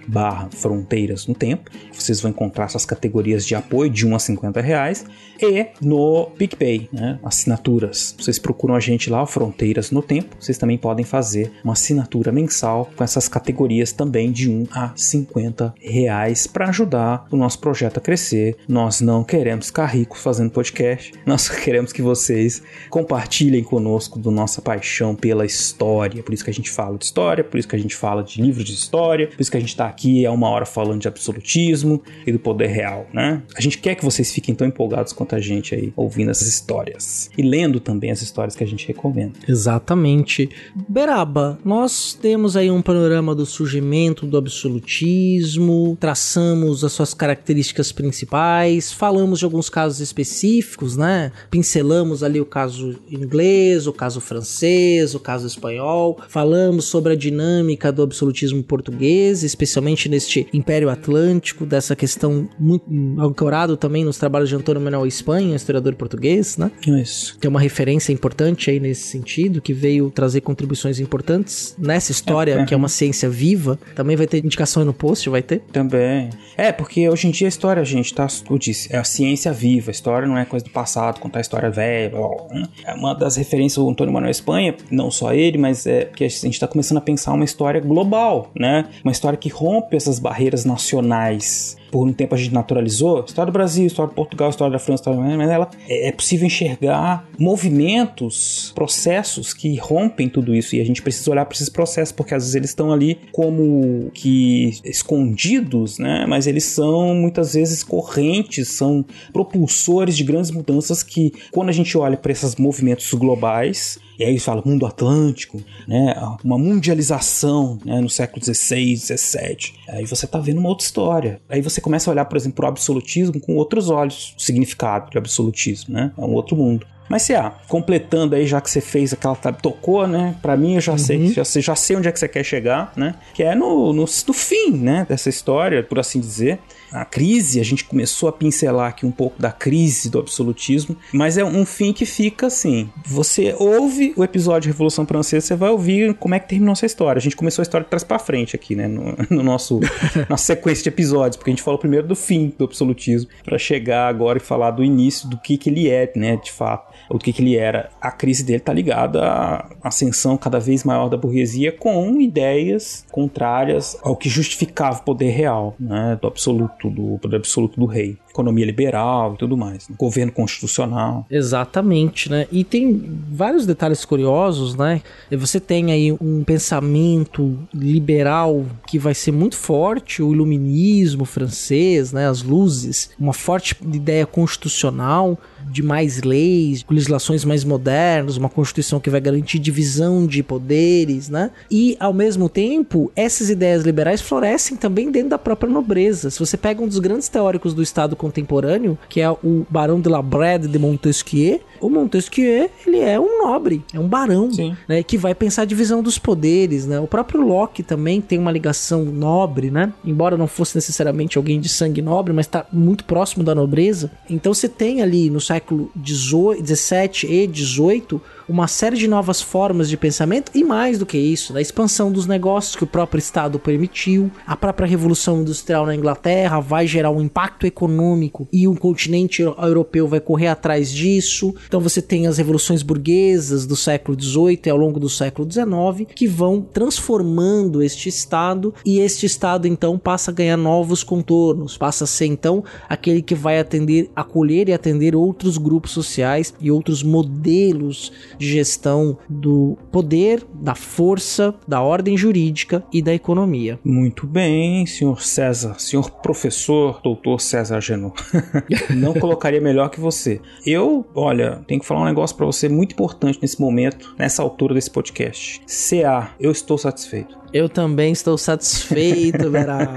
barra fronteiras no tempo. Vocês vão encontrar suas categorias de apoio de 1 a 50 reais. E no PicPay, né? Assinaturas. Vocês procuram a gente lá, Fronteiras no Tempo. Vocês também podem fazer uma assinatura mensal com essas categorias também de 1 a 50 reais para ajudar o nosso projeto a crescer. Nós não queremos ficar ricos fazendo podcast. Nós queremos que vocês compartilhem conosco do nossa paixão pela história. Por isso que a gente fala de história, por isso que a gente fala de livros de história, por isso que a gente está aqui há uma hora falando de absolutismo e do poder real, né? A gente quer que vocês fiquem tão empolgados quanto a gente aí ouvindo essas histórias e lendo também as histórias que a gente recomenda. Exatamente. Beraba, nós temos aí um panorama do surgimento do absolutismo, traçamos as suas características principais, falamos de alguns casos específicos, né? Pincelamos ali o caso inglês, o caso francês, o caso espanhol, falamos sobre a dinâmica do absolutismo português, especialmente neste Império Atlântico, dessa questão muito ancorado também nos trabalhos de Antônio Manuel Espanha, historiador português, né? Isso. Tem uma referência importante aí nesse sentido, que veio trazer contribuições importantes nessa história, é, é. que é uma ciência viva. Também vai ter indicação aí no post, vai ter? Também. É, porque hoje em dia a história, gente, tá, eu disse, é a ciência viva. A história não é coisa do passado, contar a história velha, blá, blá, blá. É uma das referências do Antônio Manuel Espanha, não só ele, mas é porque a gente tá começando a pensar uma história global, né? Uma história que rompe essas barreiras nacionais por um tempo a gente naturalizou, história do Brasil, história de Portugal, história da França, história mas ela é, é possível enxergar movimentos, processos que rompem tudo isso e a gente precisa olhar para esses processos porque às vezes eles estão ali como que escondidos, né? Mas eles são muitas vezes correntes, são propulsores de grandes mudanças que quando a gente olha para esses movimentos globais e aí fala mundo atlântico, né? Uma mundialização né? no século XVI, XVII. Aí você tá vendo uma outra história. Aí você começa a olhar, por exemplo, para o absolutismo com outros olhos, o significado de absolutismo, né? É um outro mundo. Mas se ah, completando aí, já que você fez aquela. tocou, né? Pra mim eu já uhum. sei, já sei, já sei onde é que você quer chegar, né? Que é no, no, no fim, né? Dessa história, por assim dizer a crise, a gente começou a pincelar aqui um pouco da crise do absolutismo, mas é um fim que fica assim. Você ouve o episódio Revolução Francesa, você vai ouvir como é que terminou essa história. A gente começou a história de trás para frente aqui, né, no, no nosso nossa sequência de episódios, porque a gente falou primeiro do fim do absolutismo para chegar agora e falar do início do que que ele é, né, de fato, do que que ele era. A crise dele tá ligada à ascensão cada vez maior da burguesia com ideias contrárias ao que justificava o poder real, né, do absoluto, do poder absoluto do rei. Economia liberal e tudo mais. Né? Governo constitucional. Exatamente, né? E tem vários detalhes curiosos, né? Você tem aí um pensamento liberal que vai ser muito forte, o iluminismo francês, né? As luzes, uma forte ideia constitucional de mais leis, legislações mais modernas, uma constituição que vai garantir divisão de poderes, né? E ao mesmo tempo, essas ideias liberais florescem também dentro da própria nobreza. Se você pega um dos grandes teóricos do Estado contemporâneo, que é o Barão de la Brede de Montesquieu, o Montesquieu, ele é um nobre, é um barão, né, que vai pensar a divisão dos poderes, né? O próprio Locke também tem uma ligação nobre, né? Embora não fosse necessariamente alguém de sangue nobre, mas está muito próximo da nobreza. Então você tem ali no século 17 e 18 uma série de novas formas de pensamento e mais do que isso, da expansão dos negócios que o próprio Estado permitiu, a própria Revolução Industrial na Inglaterra vai gerar um impacto econômico e o continente europeu vai correr atrás disso. Então você tem as revoluções burguesas do século XVIII e ao longo do século XIX que vão transformando este Estado e este Estado então passa a ganhar novos contornos, passa a ser então aquele que vai atender, acolher e atender outros grupos sociais e outros modelos de gestão do poder, da força, da ordem jurídica e da economia. Muito bem, senhor César, senhor professor, doutor César Genô. Não colocaria melhor que você. Eu, olha, tenho que falar um negócio para você muito importante nesse momento, nessa altura desse podcast. CA, eu estou satisfeito. Eu também estou satisfeito, Verá.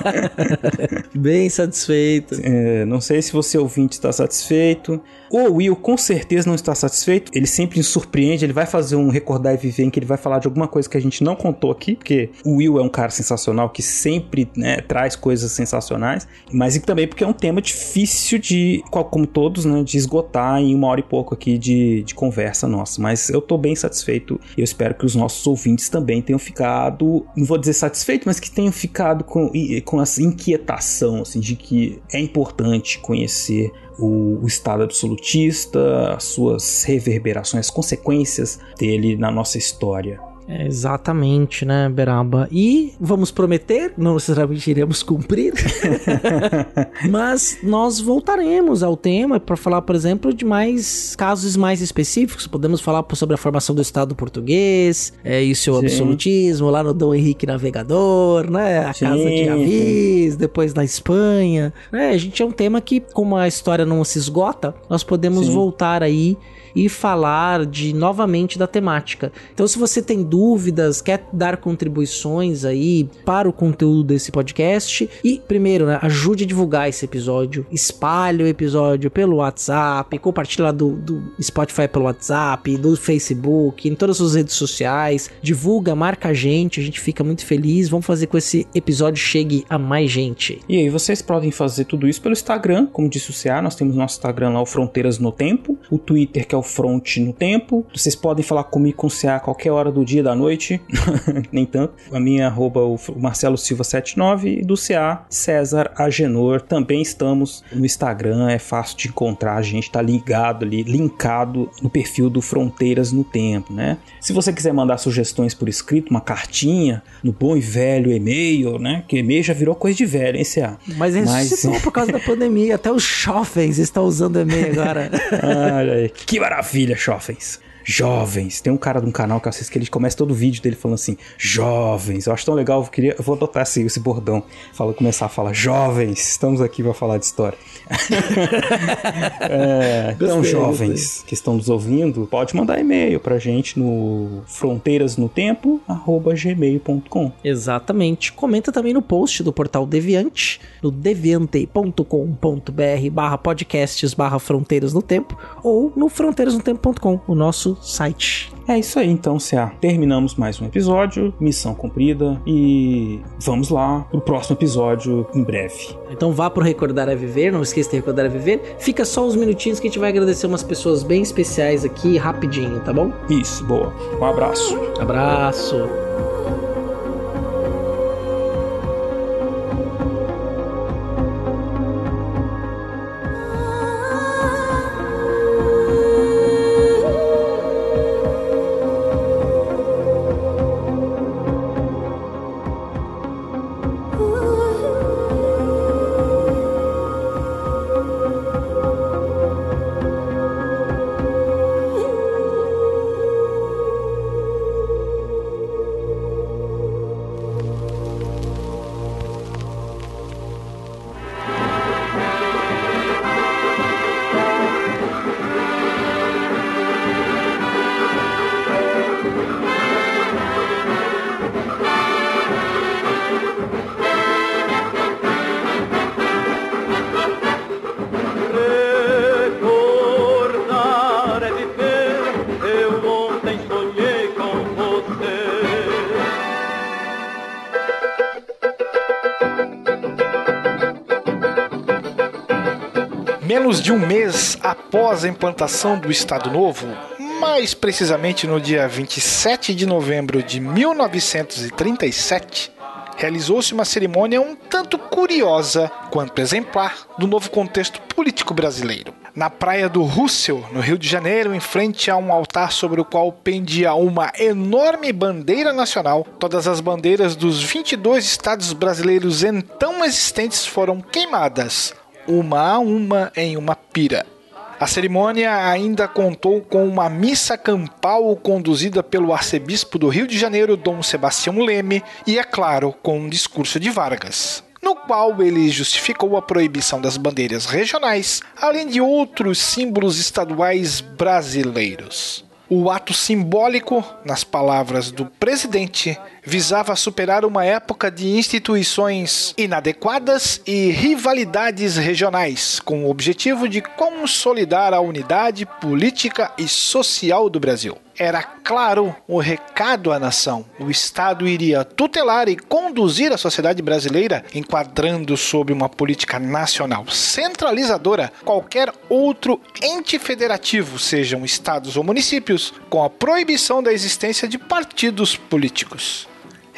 Bem satisfeito. É, não sei se você ouvinte está satisfeito. O Will com certeza não está satisfeito. ele sempre nos surpreende, ele vai fazer um recordar e viver em que ele vai falar de alguma coisa que a gente não contou aqui, porque o Will é um cara sensacional que sempre né, traz coisas sensacionais, mas também porque é um tema difícil de, como todos, né, de esgotar em uma hora e pouco aqui de, de conversa nossa. Mas eu tô bem satisfeito e eu espero que os nossos ouvintes também tenham ficado, não vou dizer satisfeito, mas que tenham ficado com, com essa inquietação, assim, de que é importante conhecer o, o, Estado absolutista, as suas reverberações, as consequências dele na nossa história. É, exatamente, né, Beraba? E vamos prometer, não necessariamente iremos cumprir, mas nós voltaremos ao tema para falar, por exemplo, de mais casos mais específicos. Podemos falar sobre a formação do Estado português, é, e o seu Sim. absolutismo, lá no Dom Henrique Navegador, né? A Sim. Casa de Avis, depois na Espanha. Né? A gente é um tema que, como a história não se esgota, nós podemos Sim. voltar aí e falar de novamente da temática. Então, se você tem dúvidas, quer dar contribuições aí para o conteúdo desse podcast, e primeiro, né, ajude a divulgar esse episódio, espalhe o episódio pelo WhatsApp, compartilha do, do Spotify pelo WhatsApp, do Facebook, em todas as redes sociais, divulga, marca a gente, a gente fica muito feliz. Vamos fazer com que esse episódio chegue a mais gente. E aí, vocês podem fazer tudo isso pelo Instagram, como disse o CA, nós temos nosso Instagram lá, o Fronteiras no Tempo, o Twitter, que é o front no tempo. Vocês podem falar comigo com o CA a qualquer hora do dia da noite, nem tanto. A minha arroba o Marcelo Silva 79 e do CA César Agenor. Também estamos no Instagram, é fácil de encontrar, a gente tá ligado ali, linkado no perfil do Fronteiras no Tempo, né? Se você quiser mandar sugestões por escrito, uma cartinha, no bom e velho e-mail, né? Que e-mail já virou coisa de velho, hein, CA? Mas Mas... por causa da pandemia, até os jovens estão usando e-mail agora. Olha aí, que maravilha, jovens jovens. Tem um cara de um canal que eu assisto que ele começa todo o vídeo dele falando assim, jovens. Eu acho tão legal, eu, queria, eu vou adotar esse, esse bordão. Fala, começar a falar, jovens, estamos aqui para falar de história. é, então, gostei, jovens gostei. que estão nos ouvindo, pode mandar e-mail pra gente no fronteirasnotempo@gmail.com. Exatamente. Comenta também no post do portal Deviante, no deviante.com.br podcasts fronteiras no tempo ou no fronteirasnotempo.com, o nosso site. É isso aí, então, CA. Terminamos mais um episódio, missão cumprida e vamos lá pro próximo episódio em breve. Então vá pro Recordar a Viver, não esqueça de Recordar a Viver. Fica só uns minutinhos que a gente vai agradecer umas pessoas bem especiais aqui rapidinho, tá bom? Isso, boa. Um abraço. Abraço. Menos de um mês após a implantação do Estado Novo, mais precisamente no dia 27 de novembro de 1937, realizou-se uma cerimônia um tanto curiosa quanto exemplar do novo contexto político brasileiro. Na praia do Russell, no Rio de Janeiro, em frente a um altar sobre o qual pendia uma enorme bandeira nacional, todas as bandeiras dos 22 estados brasileiros então existentes foram queimadas, uma a uma em uma pira. A cerimônia ainda contou com uma missa campal conduzida pelo arcebispo do Rio de Janeiro, Dom Sebastião Leme, e, é claro, com um discurso de Vargas, no qual ele justificou a proibição das bandeiras regionais, além de outros símbolos estaduais brasileiros. O ato simbólico, nas palavras do presidente, visava superar uma época de instituições inadequadas e rivalidades regionais, com o objetivo de consolidar a unidade política e social do Brasil. Era claro o recado à nação. O Estado iria tutelar e conduzir a sociedade brasileira, enquadrando sob uma política nacional centralizadora qualquer outro ente federativo, sejam estados ou municípios, com a proibição da existência de partidos políticos.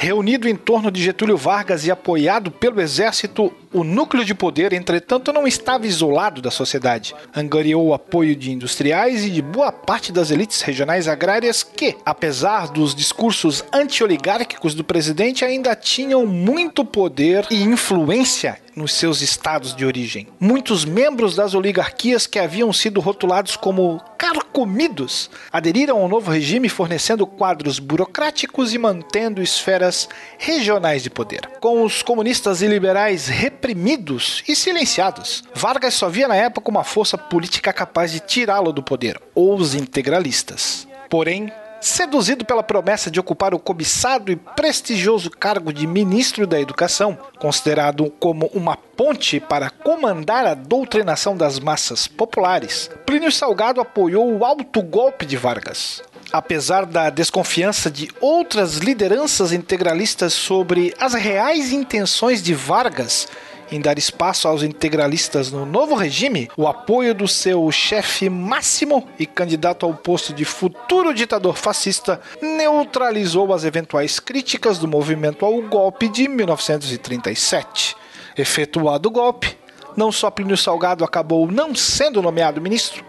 Reunido em torno de Getúlio Vargas e apoiado pelo exército, o núcleo de poder, entretanto, não estava isolado da sociedade. Angariou o apoio de industriais e de boa parte das elites regionais agrárias que, apesar dos discursos anti-oligárquicos do presidente, ainda tinham muito poder e influência nos seus estados de origem. Muitos membros das oligarquias que haviam sido rotulados como carcomidos aderiram ao novo regime, fornecendo quadros burocráticos e mantendo esferas regionais de poder. Com os comunistas e liberais reprimidos e silenciados, Vargas só via na época uma força política capaz de tirá-lo do poder, os integralistas. Porém, seduzido pela promessa de ocupar o cobiçado e prestigioso cargo de ministro da Educação, considerado como uma ponte para comandar a doutrinação das massas populares, Plínio Salgado apoiou o alto golpe de Vargas. Apesar da desconfiança de outras lideranças integralistas sobre as reais intenções de Vargas em dar espaço aos integralistas no novo regime, o apoio do seu chefe máximo e candidato ao posto de futuro ditador fascista neutralizou as eventuais críticas do movimento ao golpe de 1937. Efetuado o golpe, não só Plínio Salgado acabou não sendo nomeado ministro,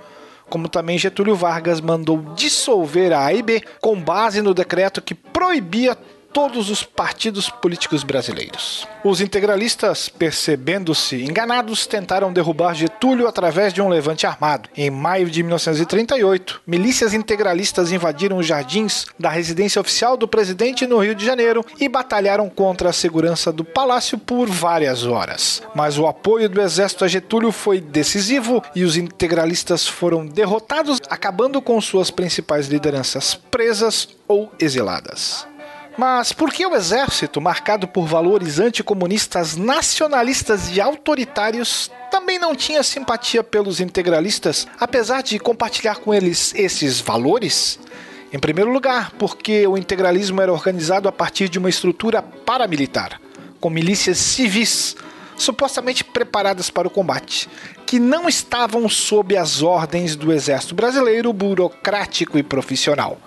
como também Getúlio Vargas mandou dissolver a AIB com base no decreto que proibia todos os partidos políticos brasileiros. Os integralistas, percebendo-se enganados, tentaram derrubar Getúlio através de um levante armado. Em maio de 1938, milícias integralistas invadiram os jardins da residência oficial do presidente no Rio de Janeiro e batalharam contra a segurança do palácio por várias horas. Mas o apoio do exército a Getúlio foi decisivo e os integralistas foram derrotados, acabando com suas principais lideranças presas ou exiladas. Mas por que o exército, marcado por valores anticomunistas, nacionalistas e autoritários, também não tinha simpatia pelos integralistas, apesar de compartilhar com eles esses valores? Em primeiro lugar, porque o integralismo era organizado a partir de uma estrutura paramilitar, com milícias civis, supostamente preparadas para o combate, que não estavam sob as ordens do exército brasileiro burocrático e profissional.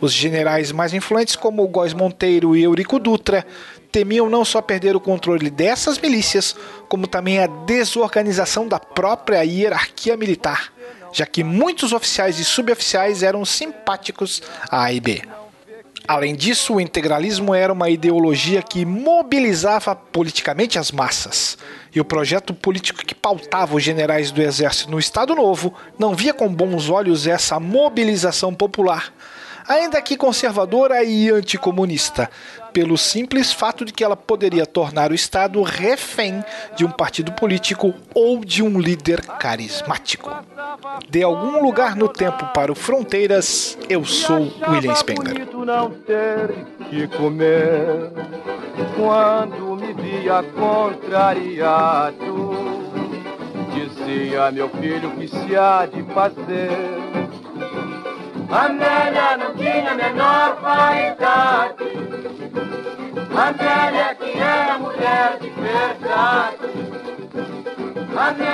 Os generais mais influentes, como Góes Monteiro e Eurico Dutra, temiam não só perder o controle dessas milícias, como também a desorganização da própria hierarquia militar, já que muitos oficiais e suboficiais eram simpáticos à AIB. Além disso, o integralismo era uma ideologia que mobilizava politicamente as massas. E o projeto político que pautava os generais do exército no Estado Novo não via com bons olhos essa mobilização popular, ainda que conservadora e anticomunista, pelo simples fato de que ela poderia tornar o Estado refém de um partido político ou de um líder carismático. De algum lugar no tempo para o Fronteiras, eu sou William Spengler. não ter que comer quando me via contrariado. Dizia meu filho que se há de fazer. Amélia não tinha menor vaidade. Amélia que era mulher de verdade. Amélia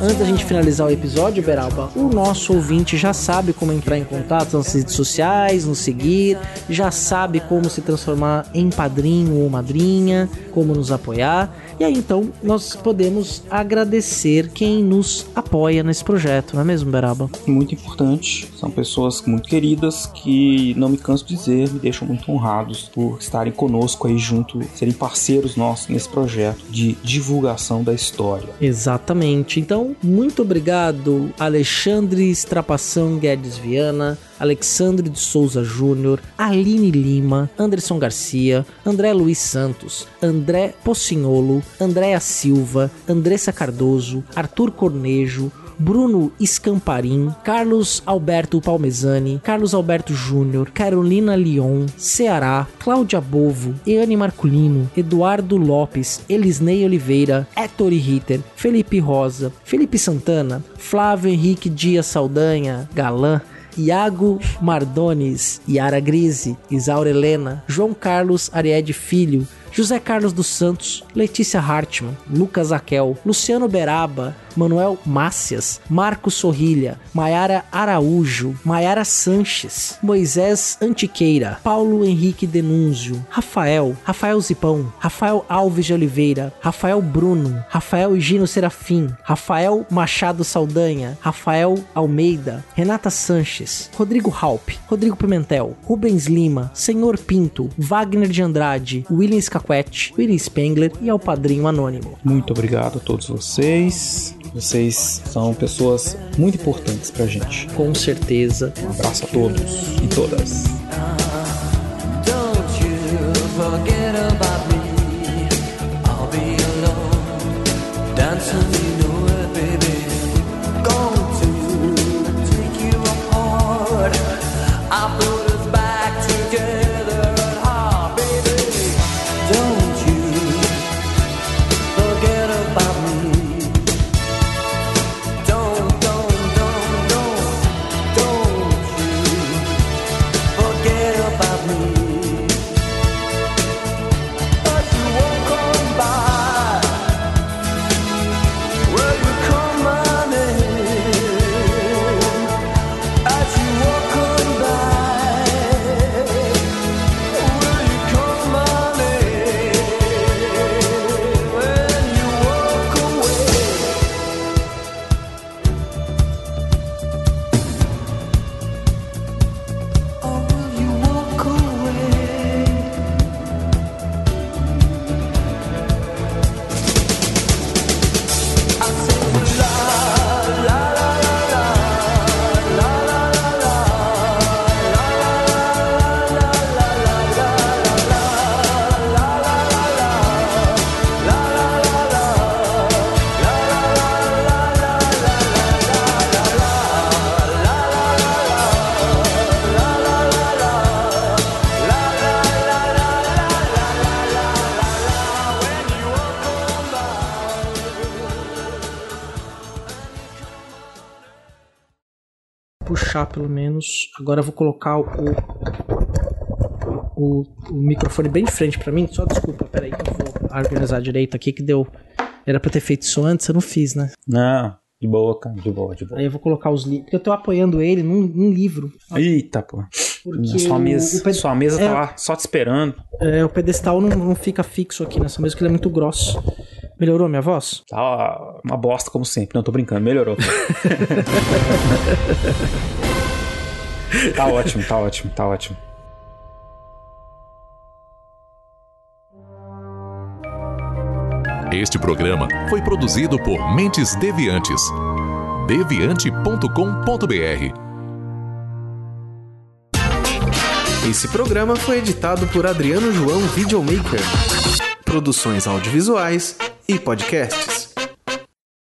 antes da gente finalizar o episódio, Beralba, o nosso ouvinte já sabe como entrar em contato nas redes sociais, nos seguir, já sabe como se transformar em padrinho ou madrinha, como nos apoiar. E aí então nós podemos agradecer quem nos apoia nesse projeto, não é mesmo, Beraba? Muito importante. São pessoas muito queridas que não me canso de dizer, me deixam muito honrados por estarem conosco aí junto, serem parceiros nossos nesse projeto de divulgação da história. Exatamente. Então, muito obrigado, Alexandre Estrapação Guedes Viana, Alexandre de Souza Júnior, Aline Lima, Anderson Garcia, André Luiz Santos, André Pocinholo, Andréa Silva, Andressa Cardoso, Arthur Cornejo, Bruno Escamparim, Carlos Alberto Palmezani, Carlos Alberto Júnior, Carolina Leon, Ceará, Cláudia Bovo, Eane Marculino, Eduardo Lopes, Elisnei Oliveira, Héctor Ritter, Felipe Rosa, Felipe Santana, Flávio Henrique Dias Saldanha, Galã, Iago Mardones, Yara Grise, Isaura Helena, João Carlos Ariede Filho, José Carlos dos Santos, Letícia Hartmann, Lucas Aquel, Luciano Beraba, Manuel Mácias, Marcos Sorrilha, Maiara Araújo, Maiara Sanches, Moisés Antiqueira, Paulo Henrique Denúncio, Rafael, Rafael Zipão, Rafael Alves de Oliveira, Rafael Bruno, Rafael Higino Serafim, Rafael Machado Saldanha, Rafael Almeida, Renata Sanches, Rodrigo Halp, Rodrigo Pimentel, Rubens Lima, Senhor Pinto, Wagner de Andrade, William Scaquet, William Spengler e ao Padrinho Anônimo. Muito obrigado a todos vocês. Vocês são pessoas muito importantes pra gente. Com certeza. Um abraço a todos e todas. Puxar pelo menos. Agora eu vou colocar o, o, o microfone bem de frente para mim. Só desculpa, peraí que eu vou organizar direito aqui que deu. Era pra ter feito isso antes, eu não fiz, né? Não, de boa, cara, de boa, de boa. Aí eu vou colocar os livros. Porque eu tô apoiando ele num, num livro. Eita, pô. Porque sua mesa, ped- sua mesa é- tá lá só te esperando. É, o pedestal não, não fica fixo aqui nessa mesa, porque ele é muito grosso. Melhorou minha voz? Tá uma bosta como sempre. Não, tô brincando, melhorou. tá ótimo, tá ótimo, tá ótimo. Este programa foi produzido por Mentes Deviantes. deviante.com.br. Esse programa foi editado por Adriano João Videomaker. Produções audiovisuais e podcasts.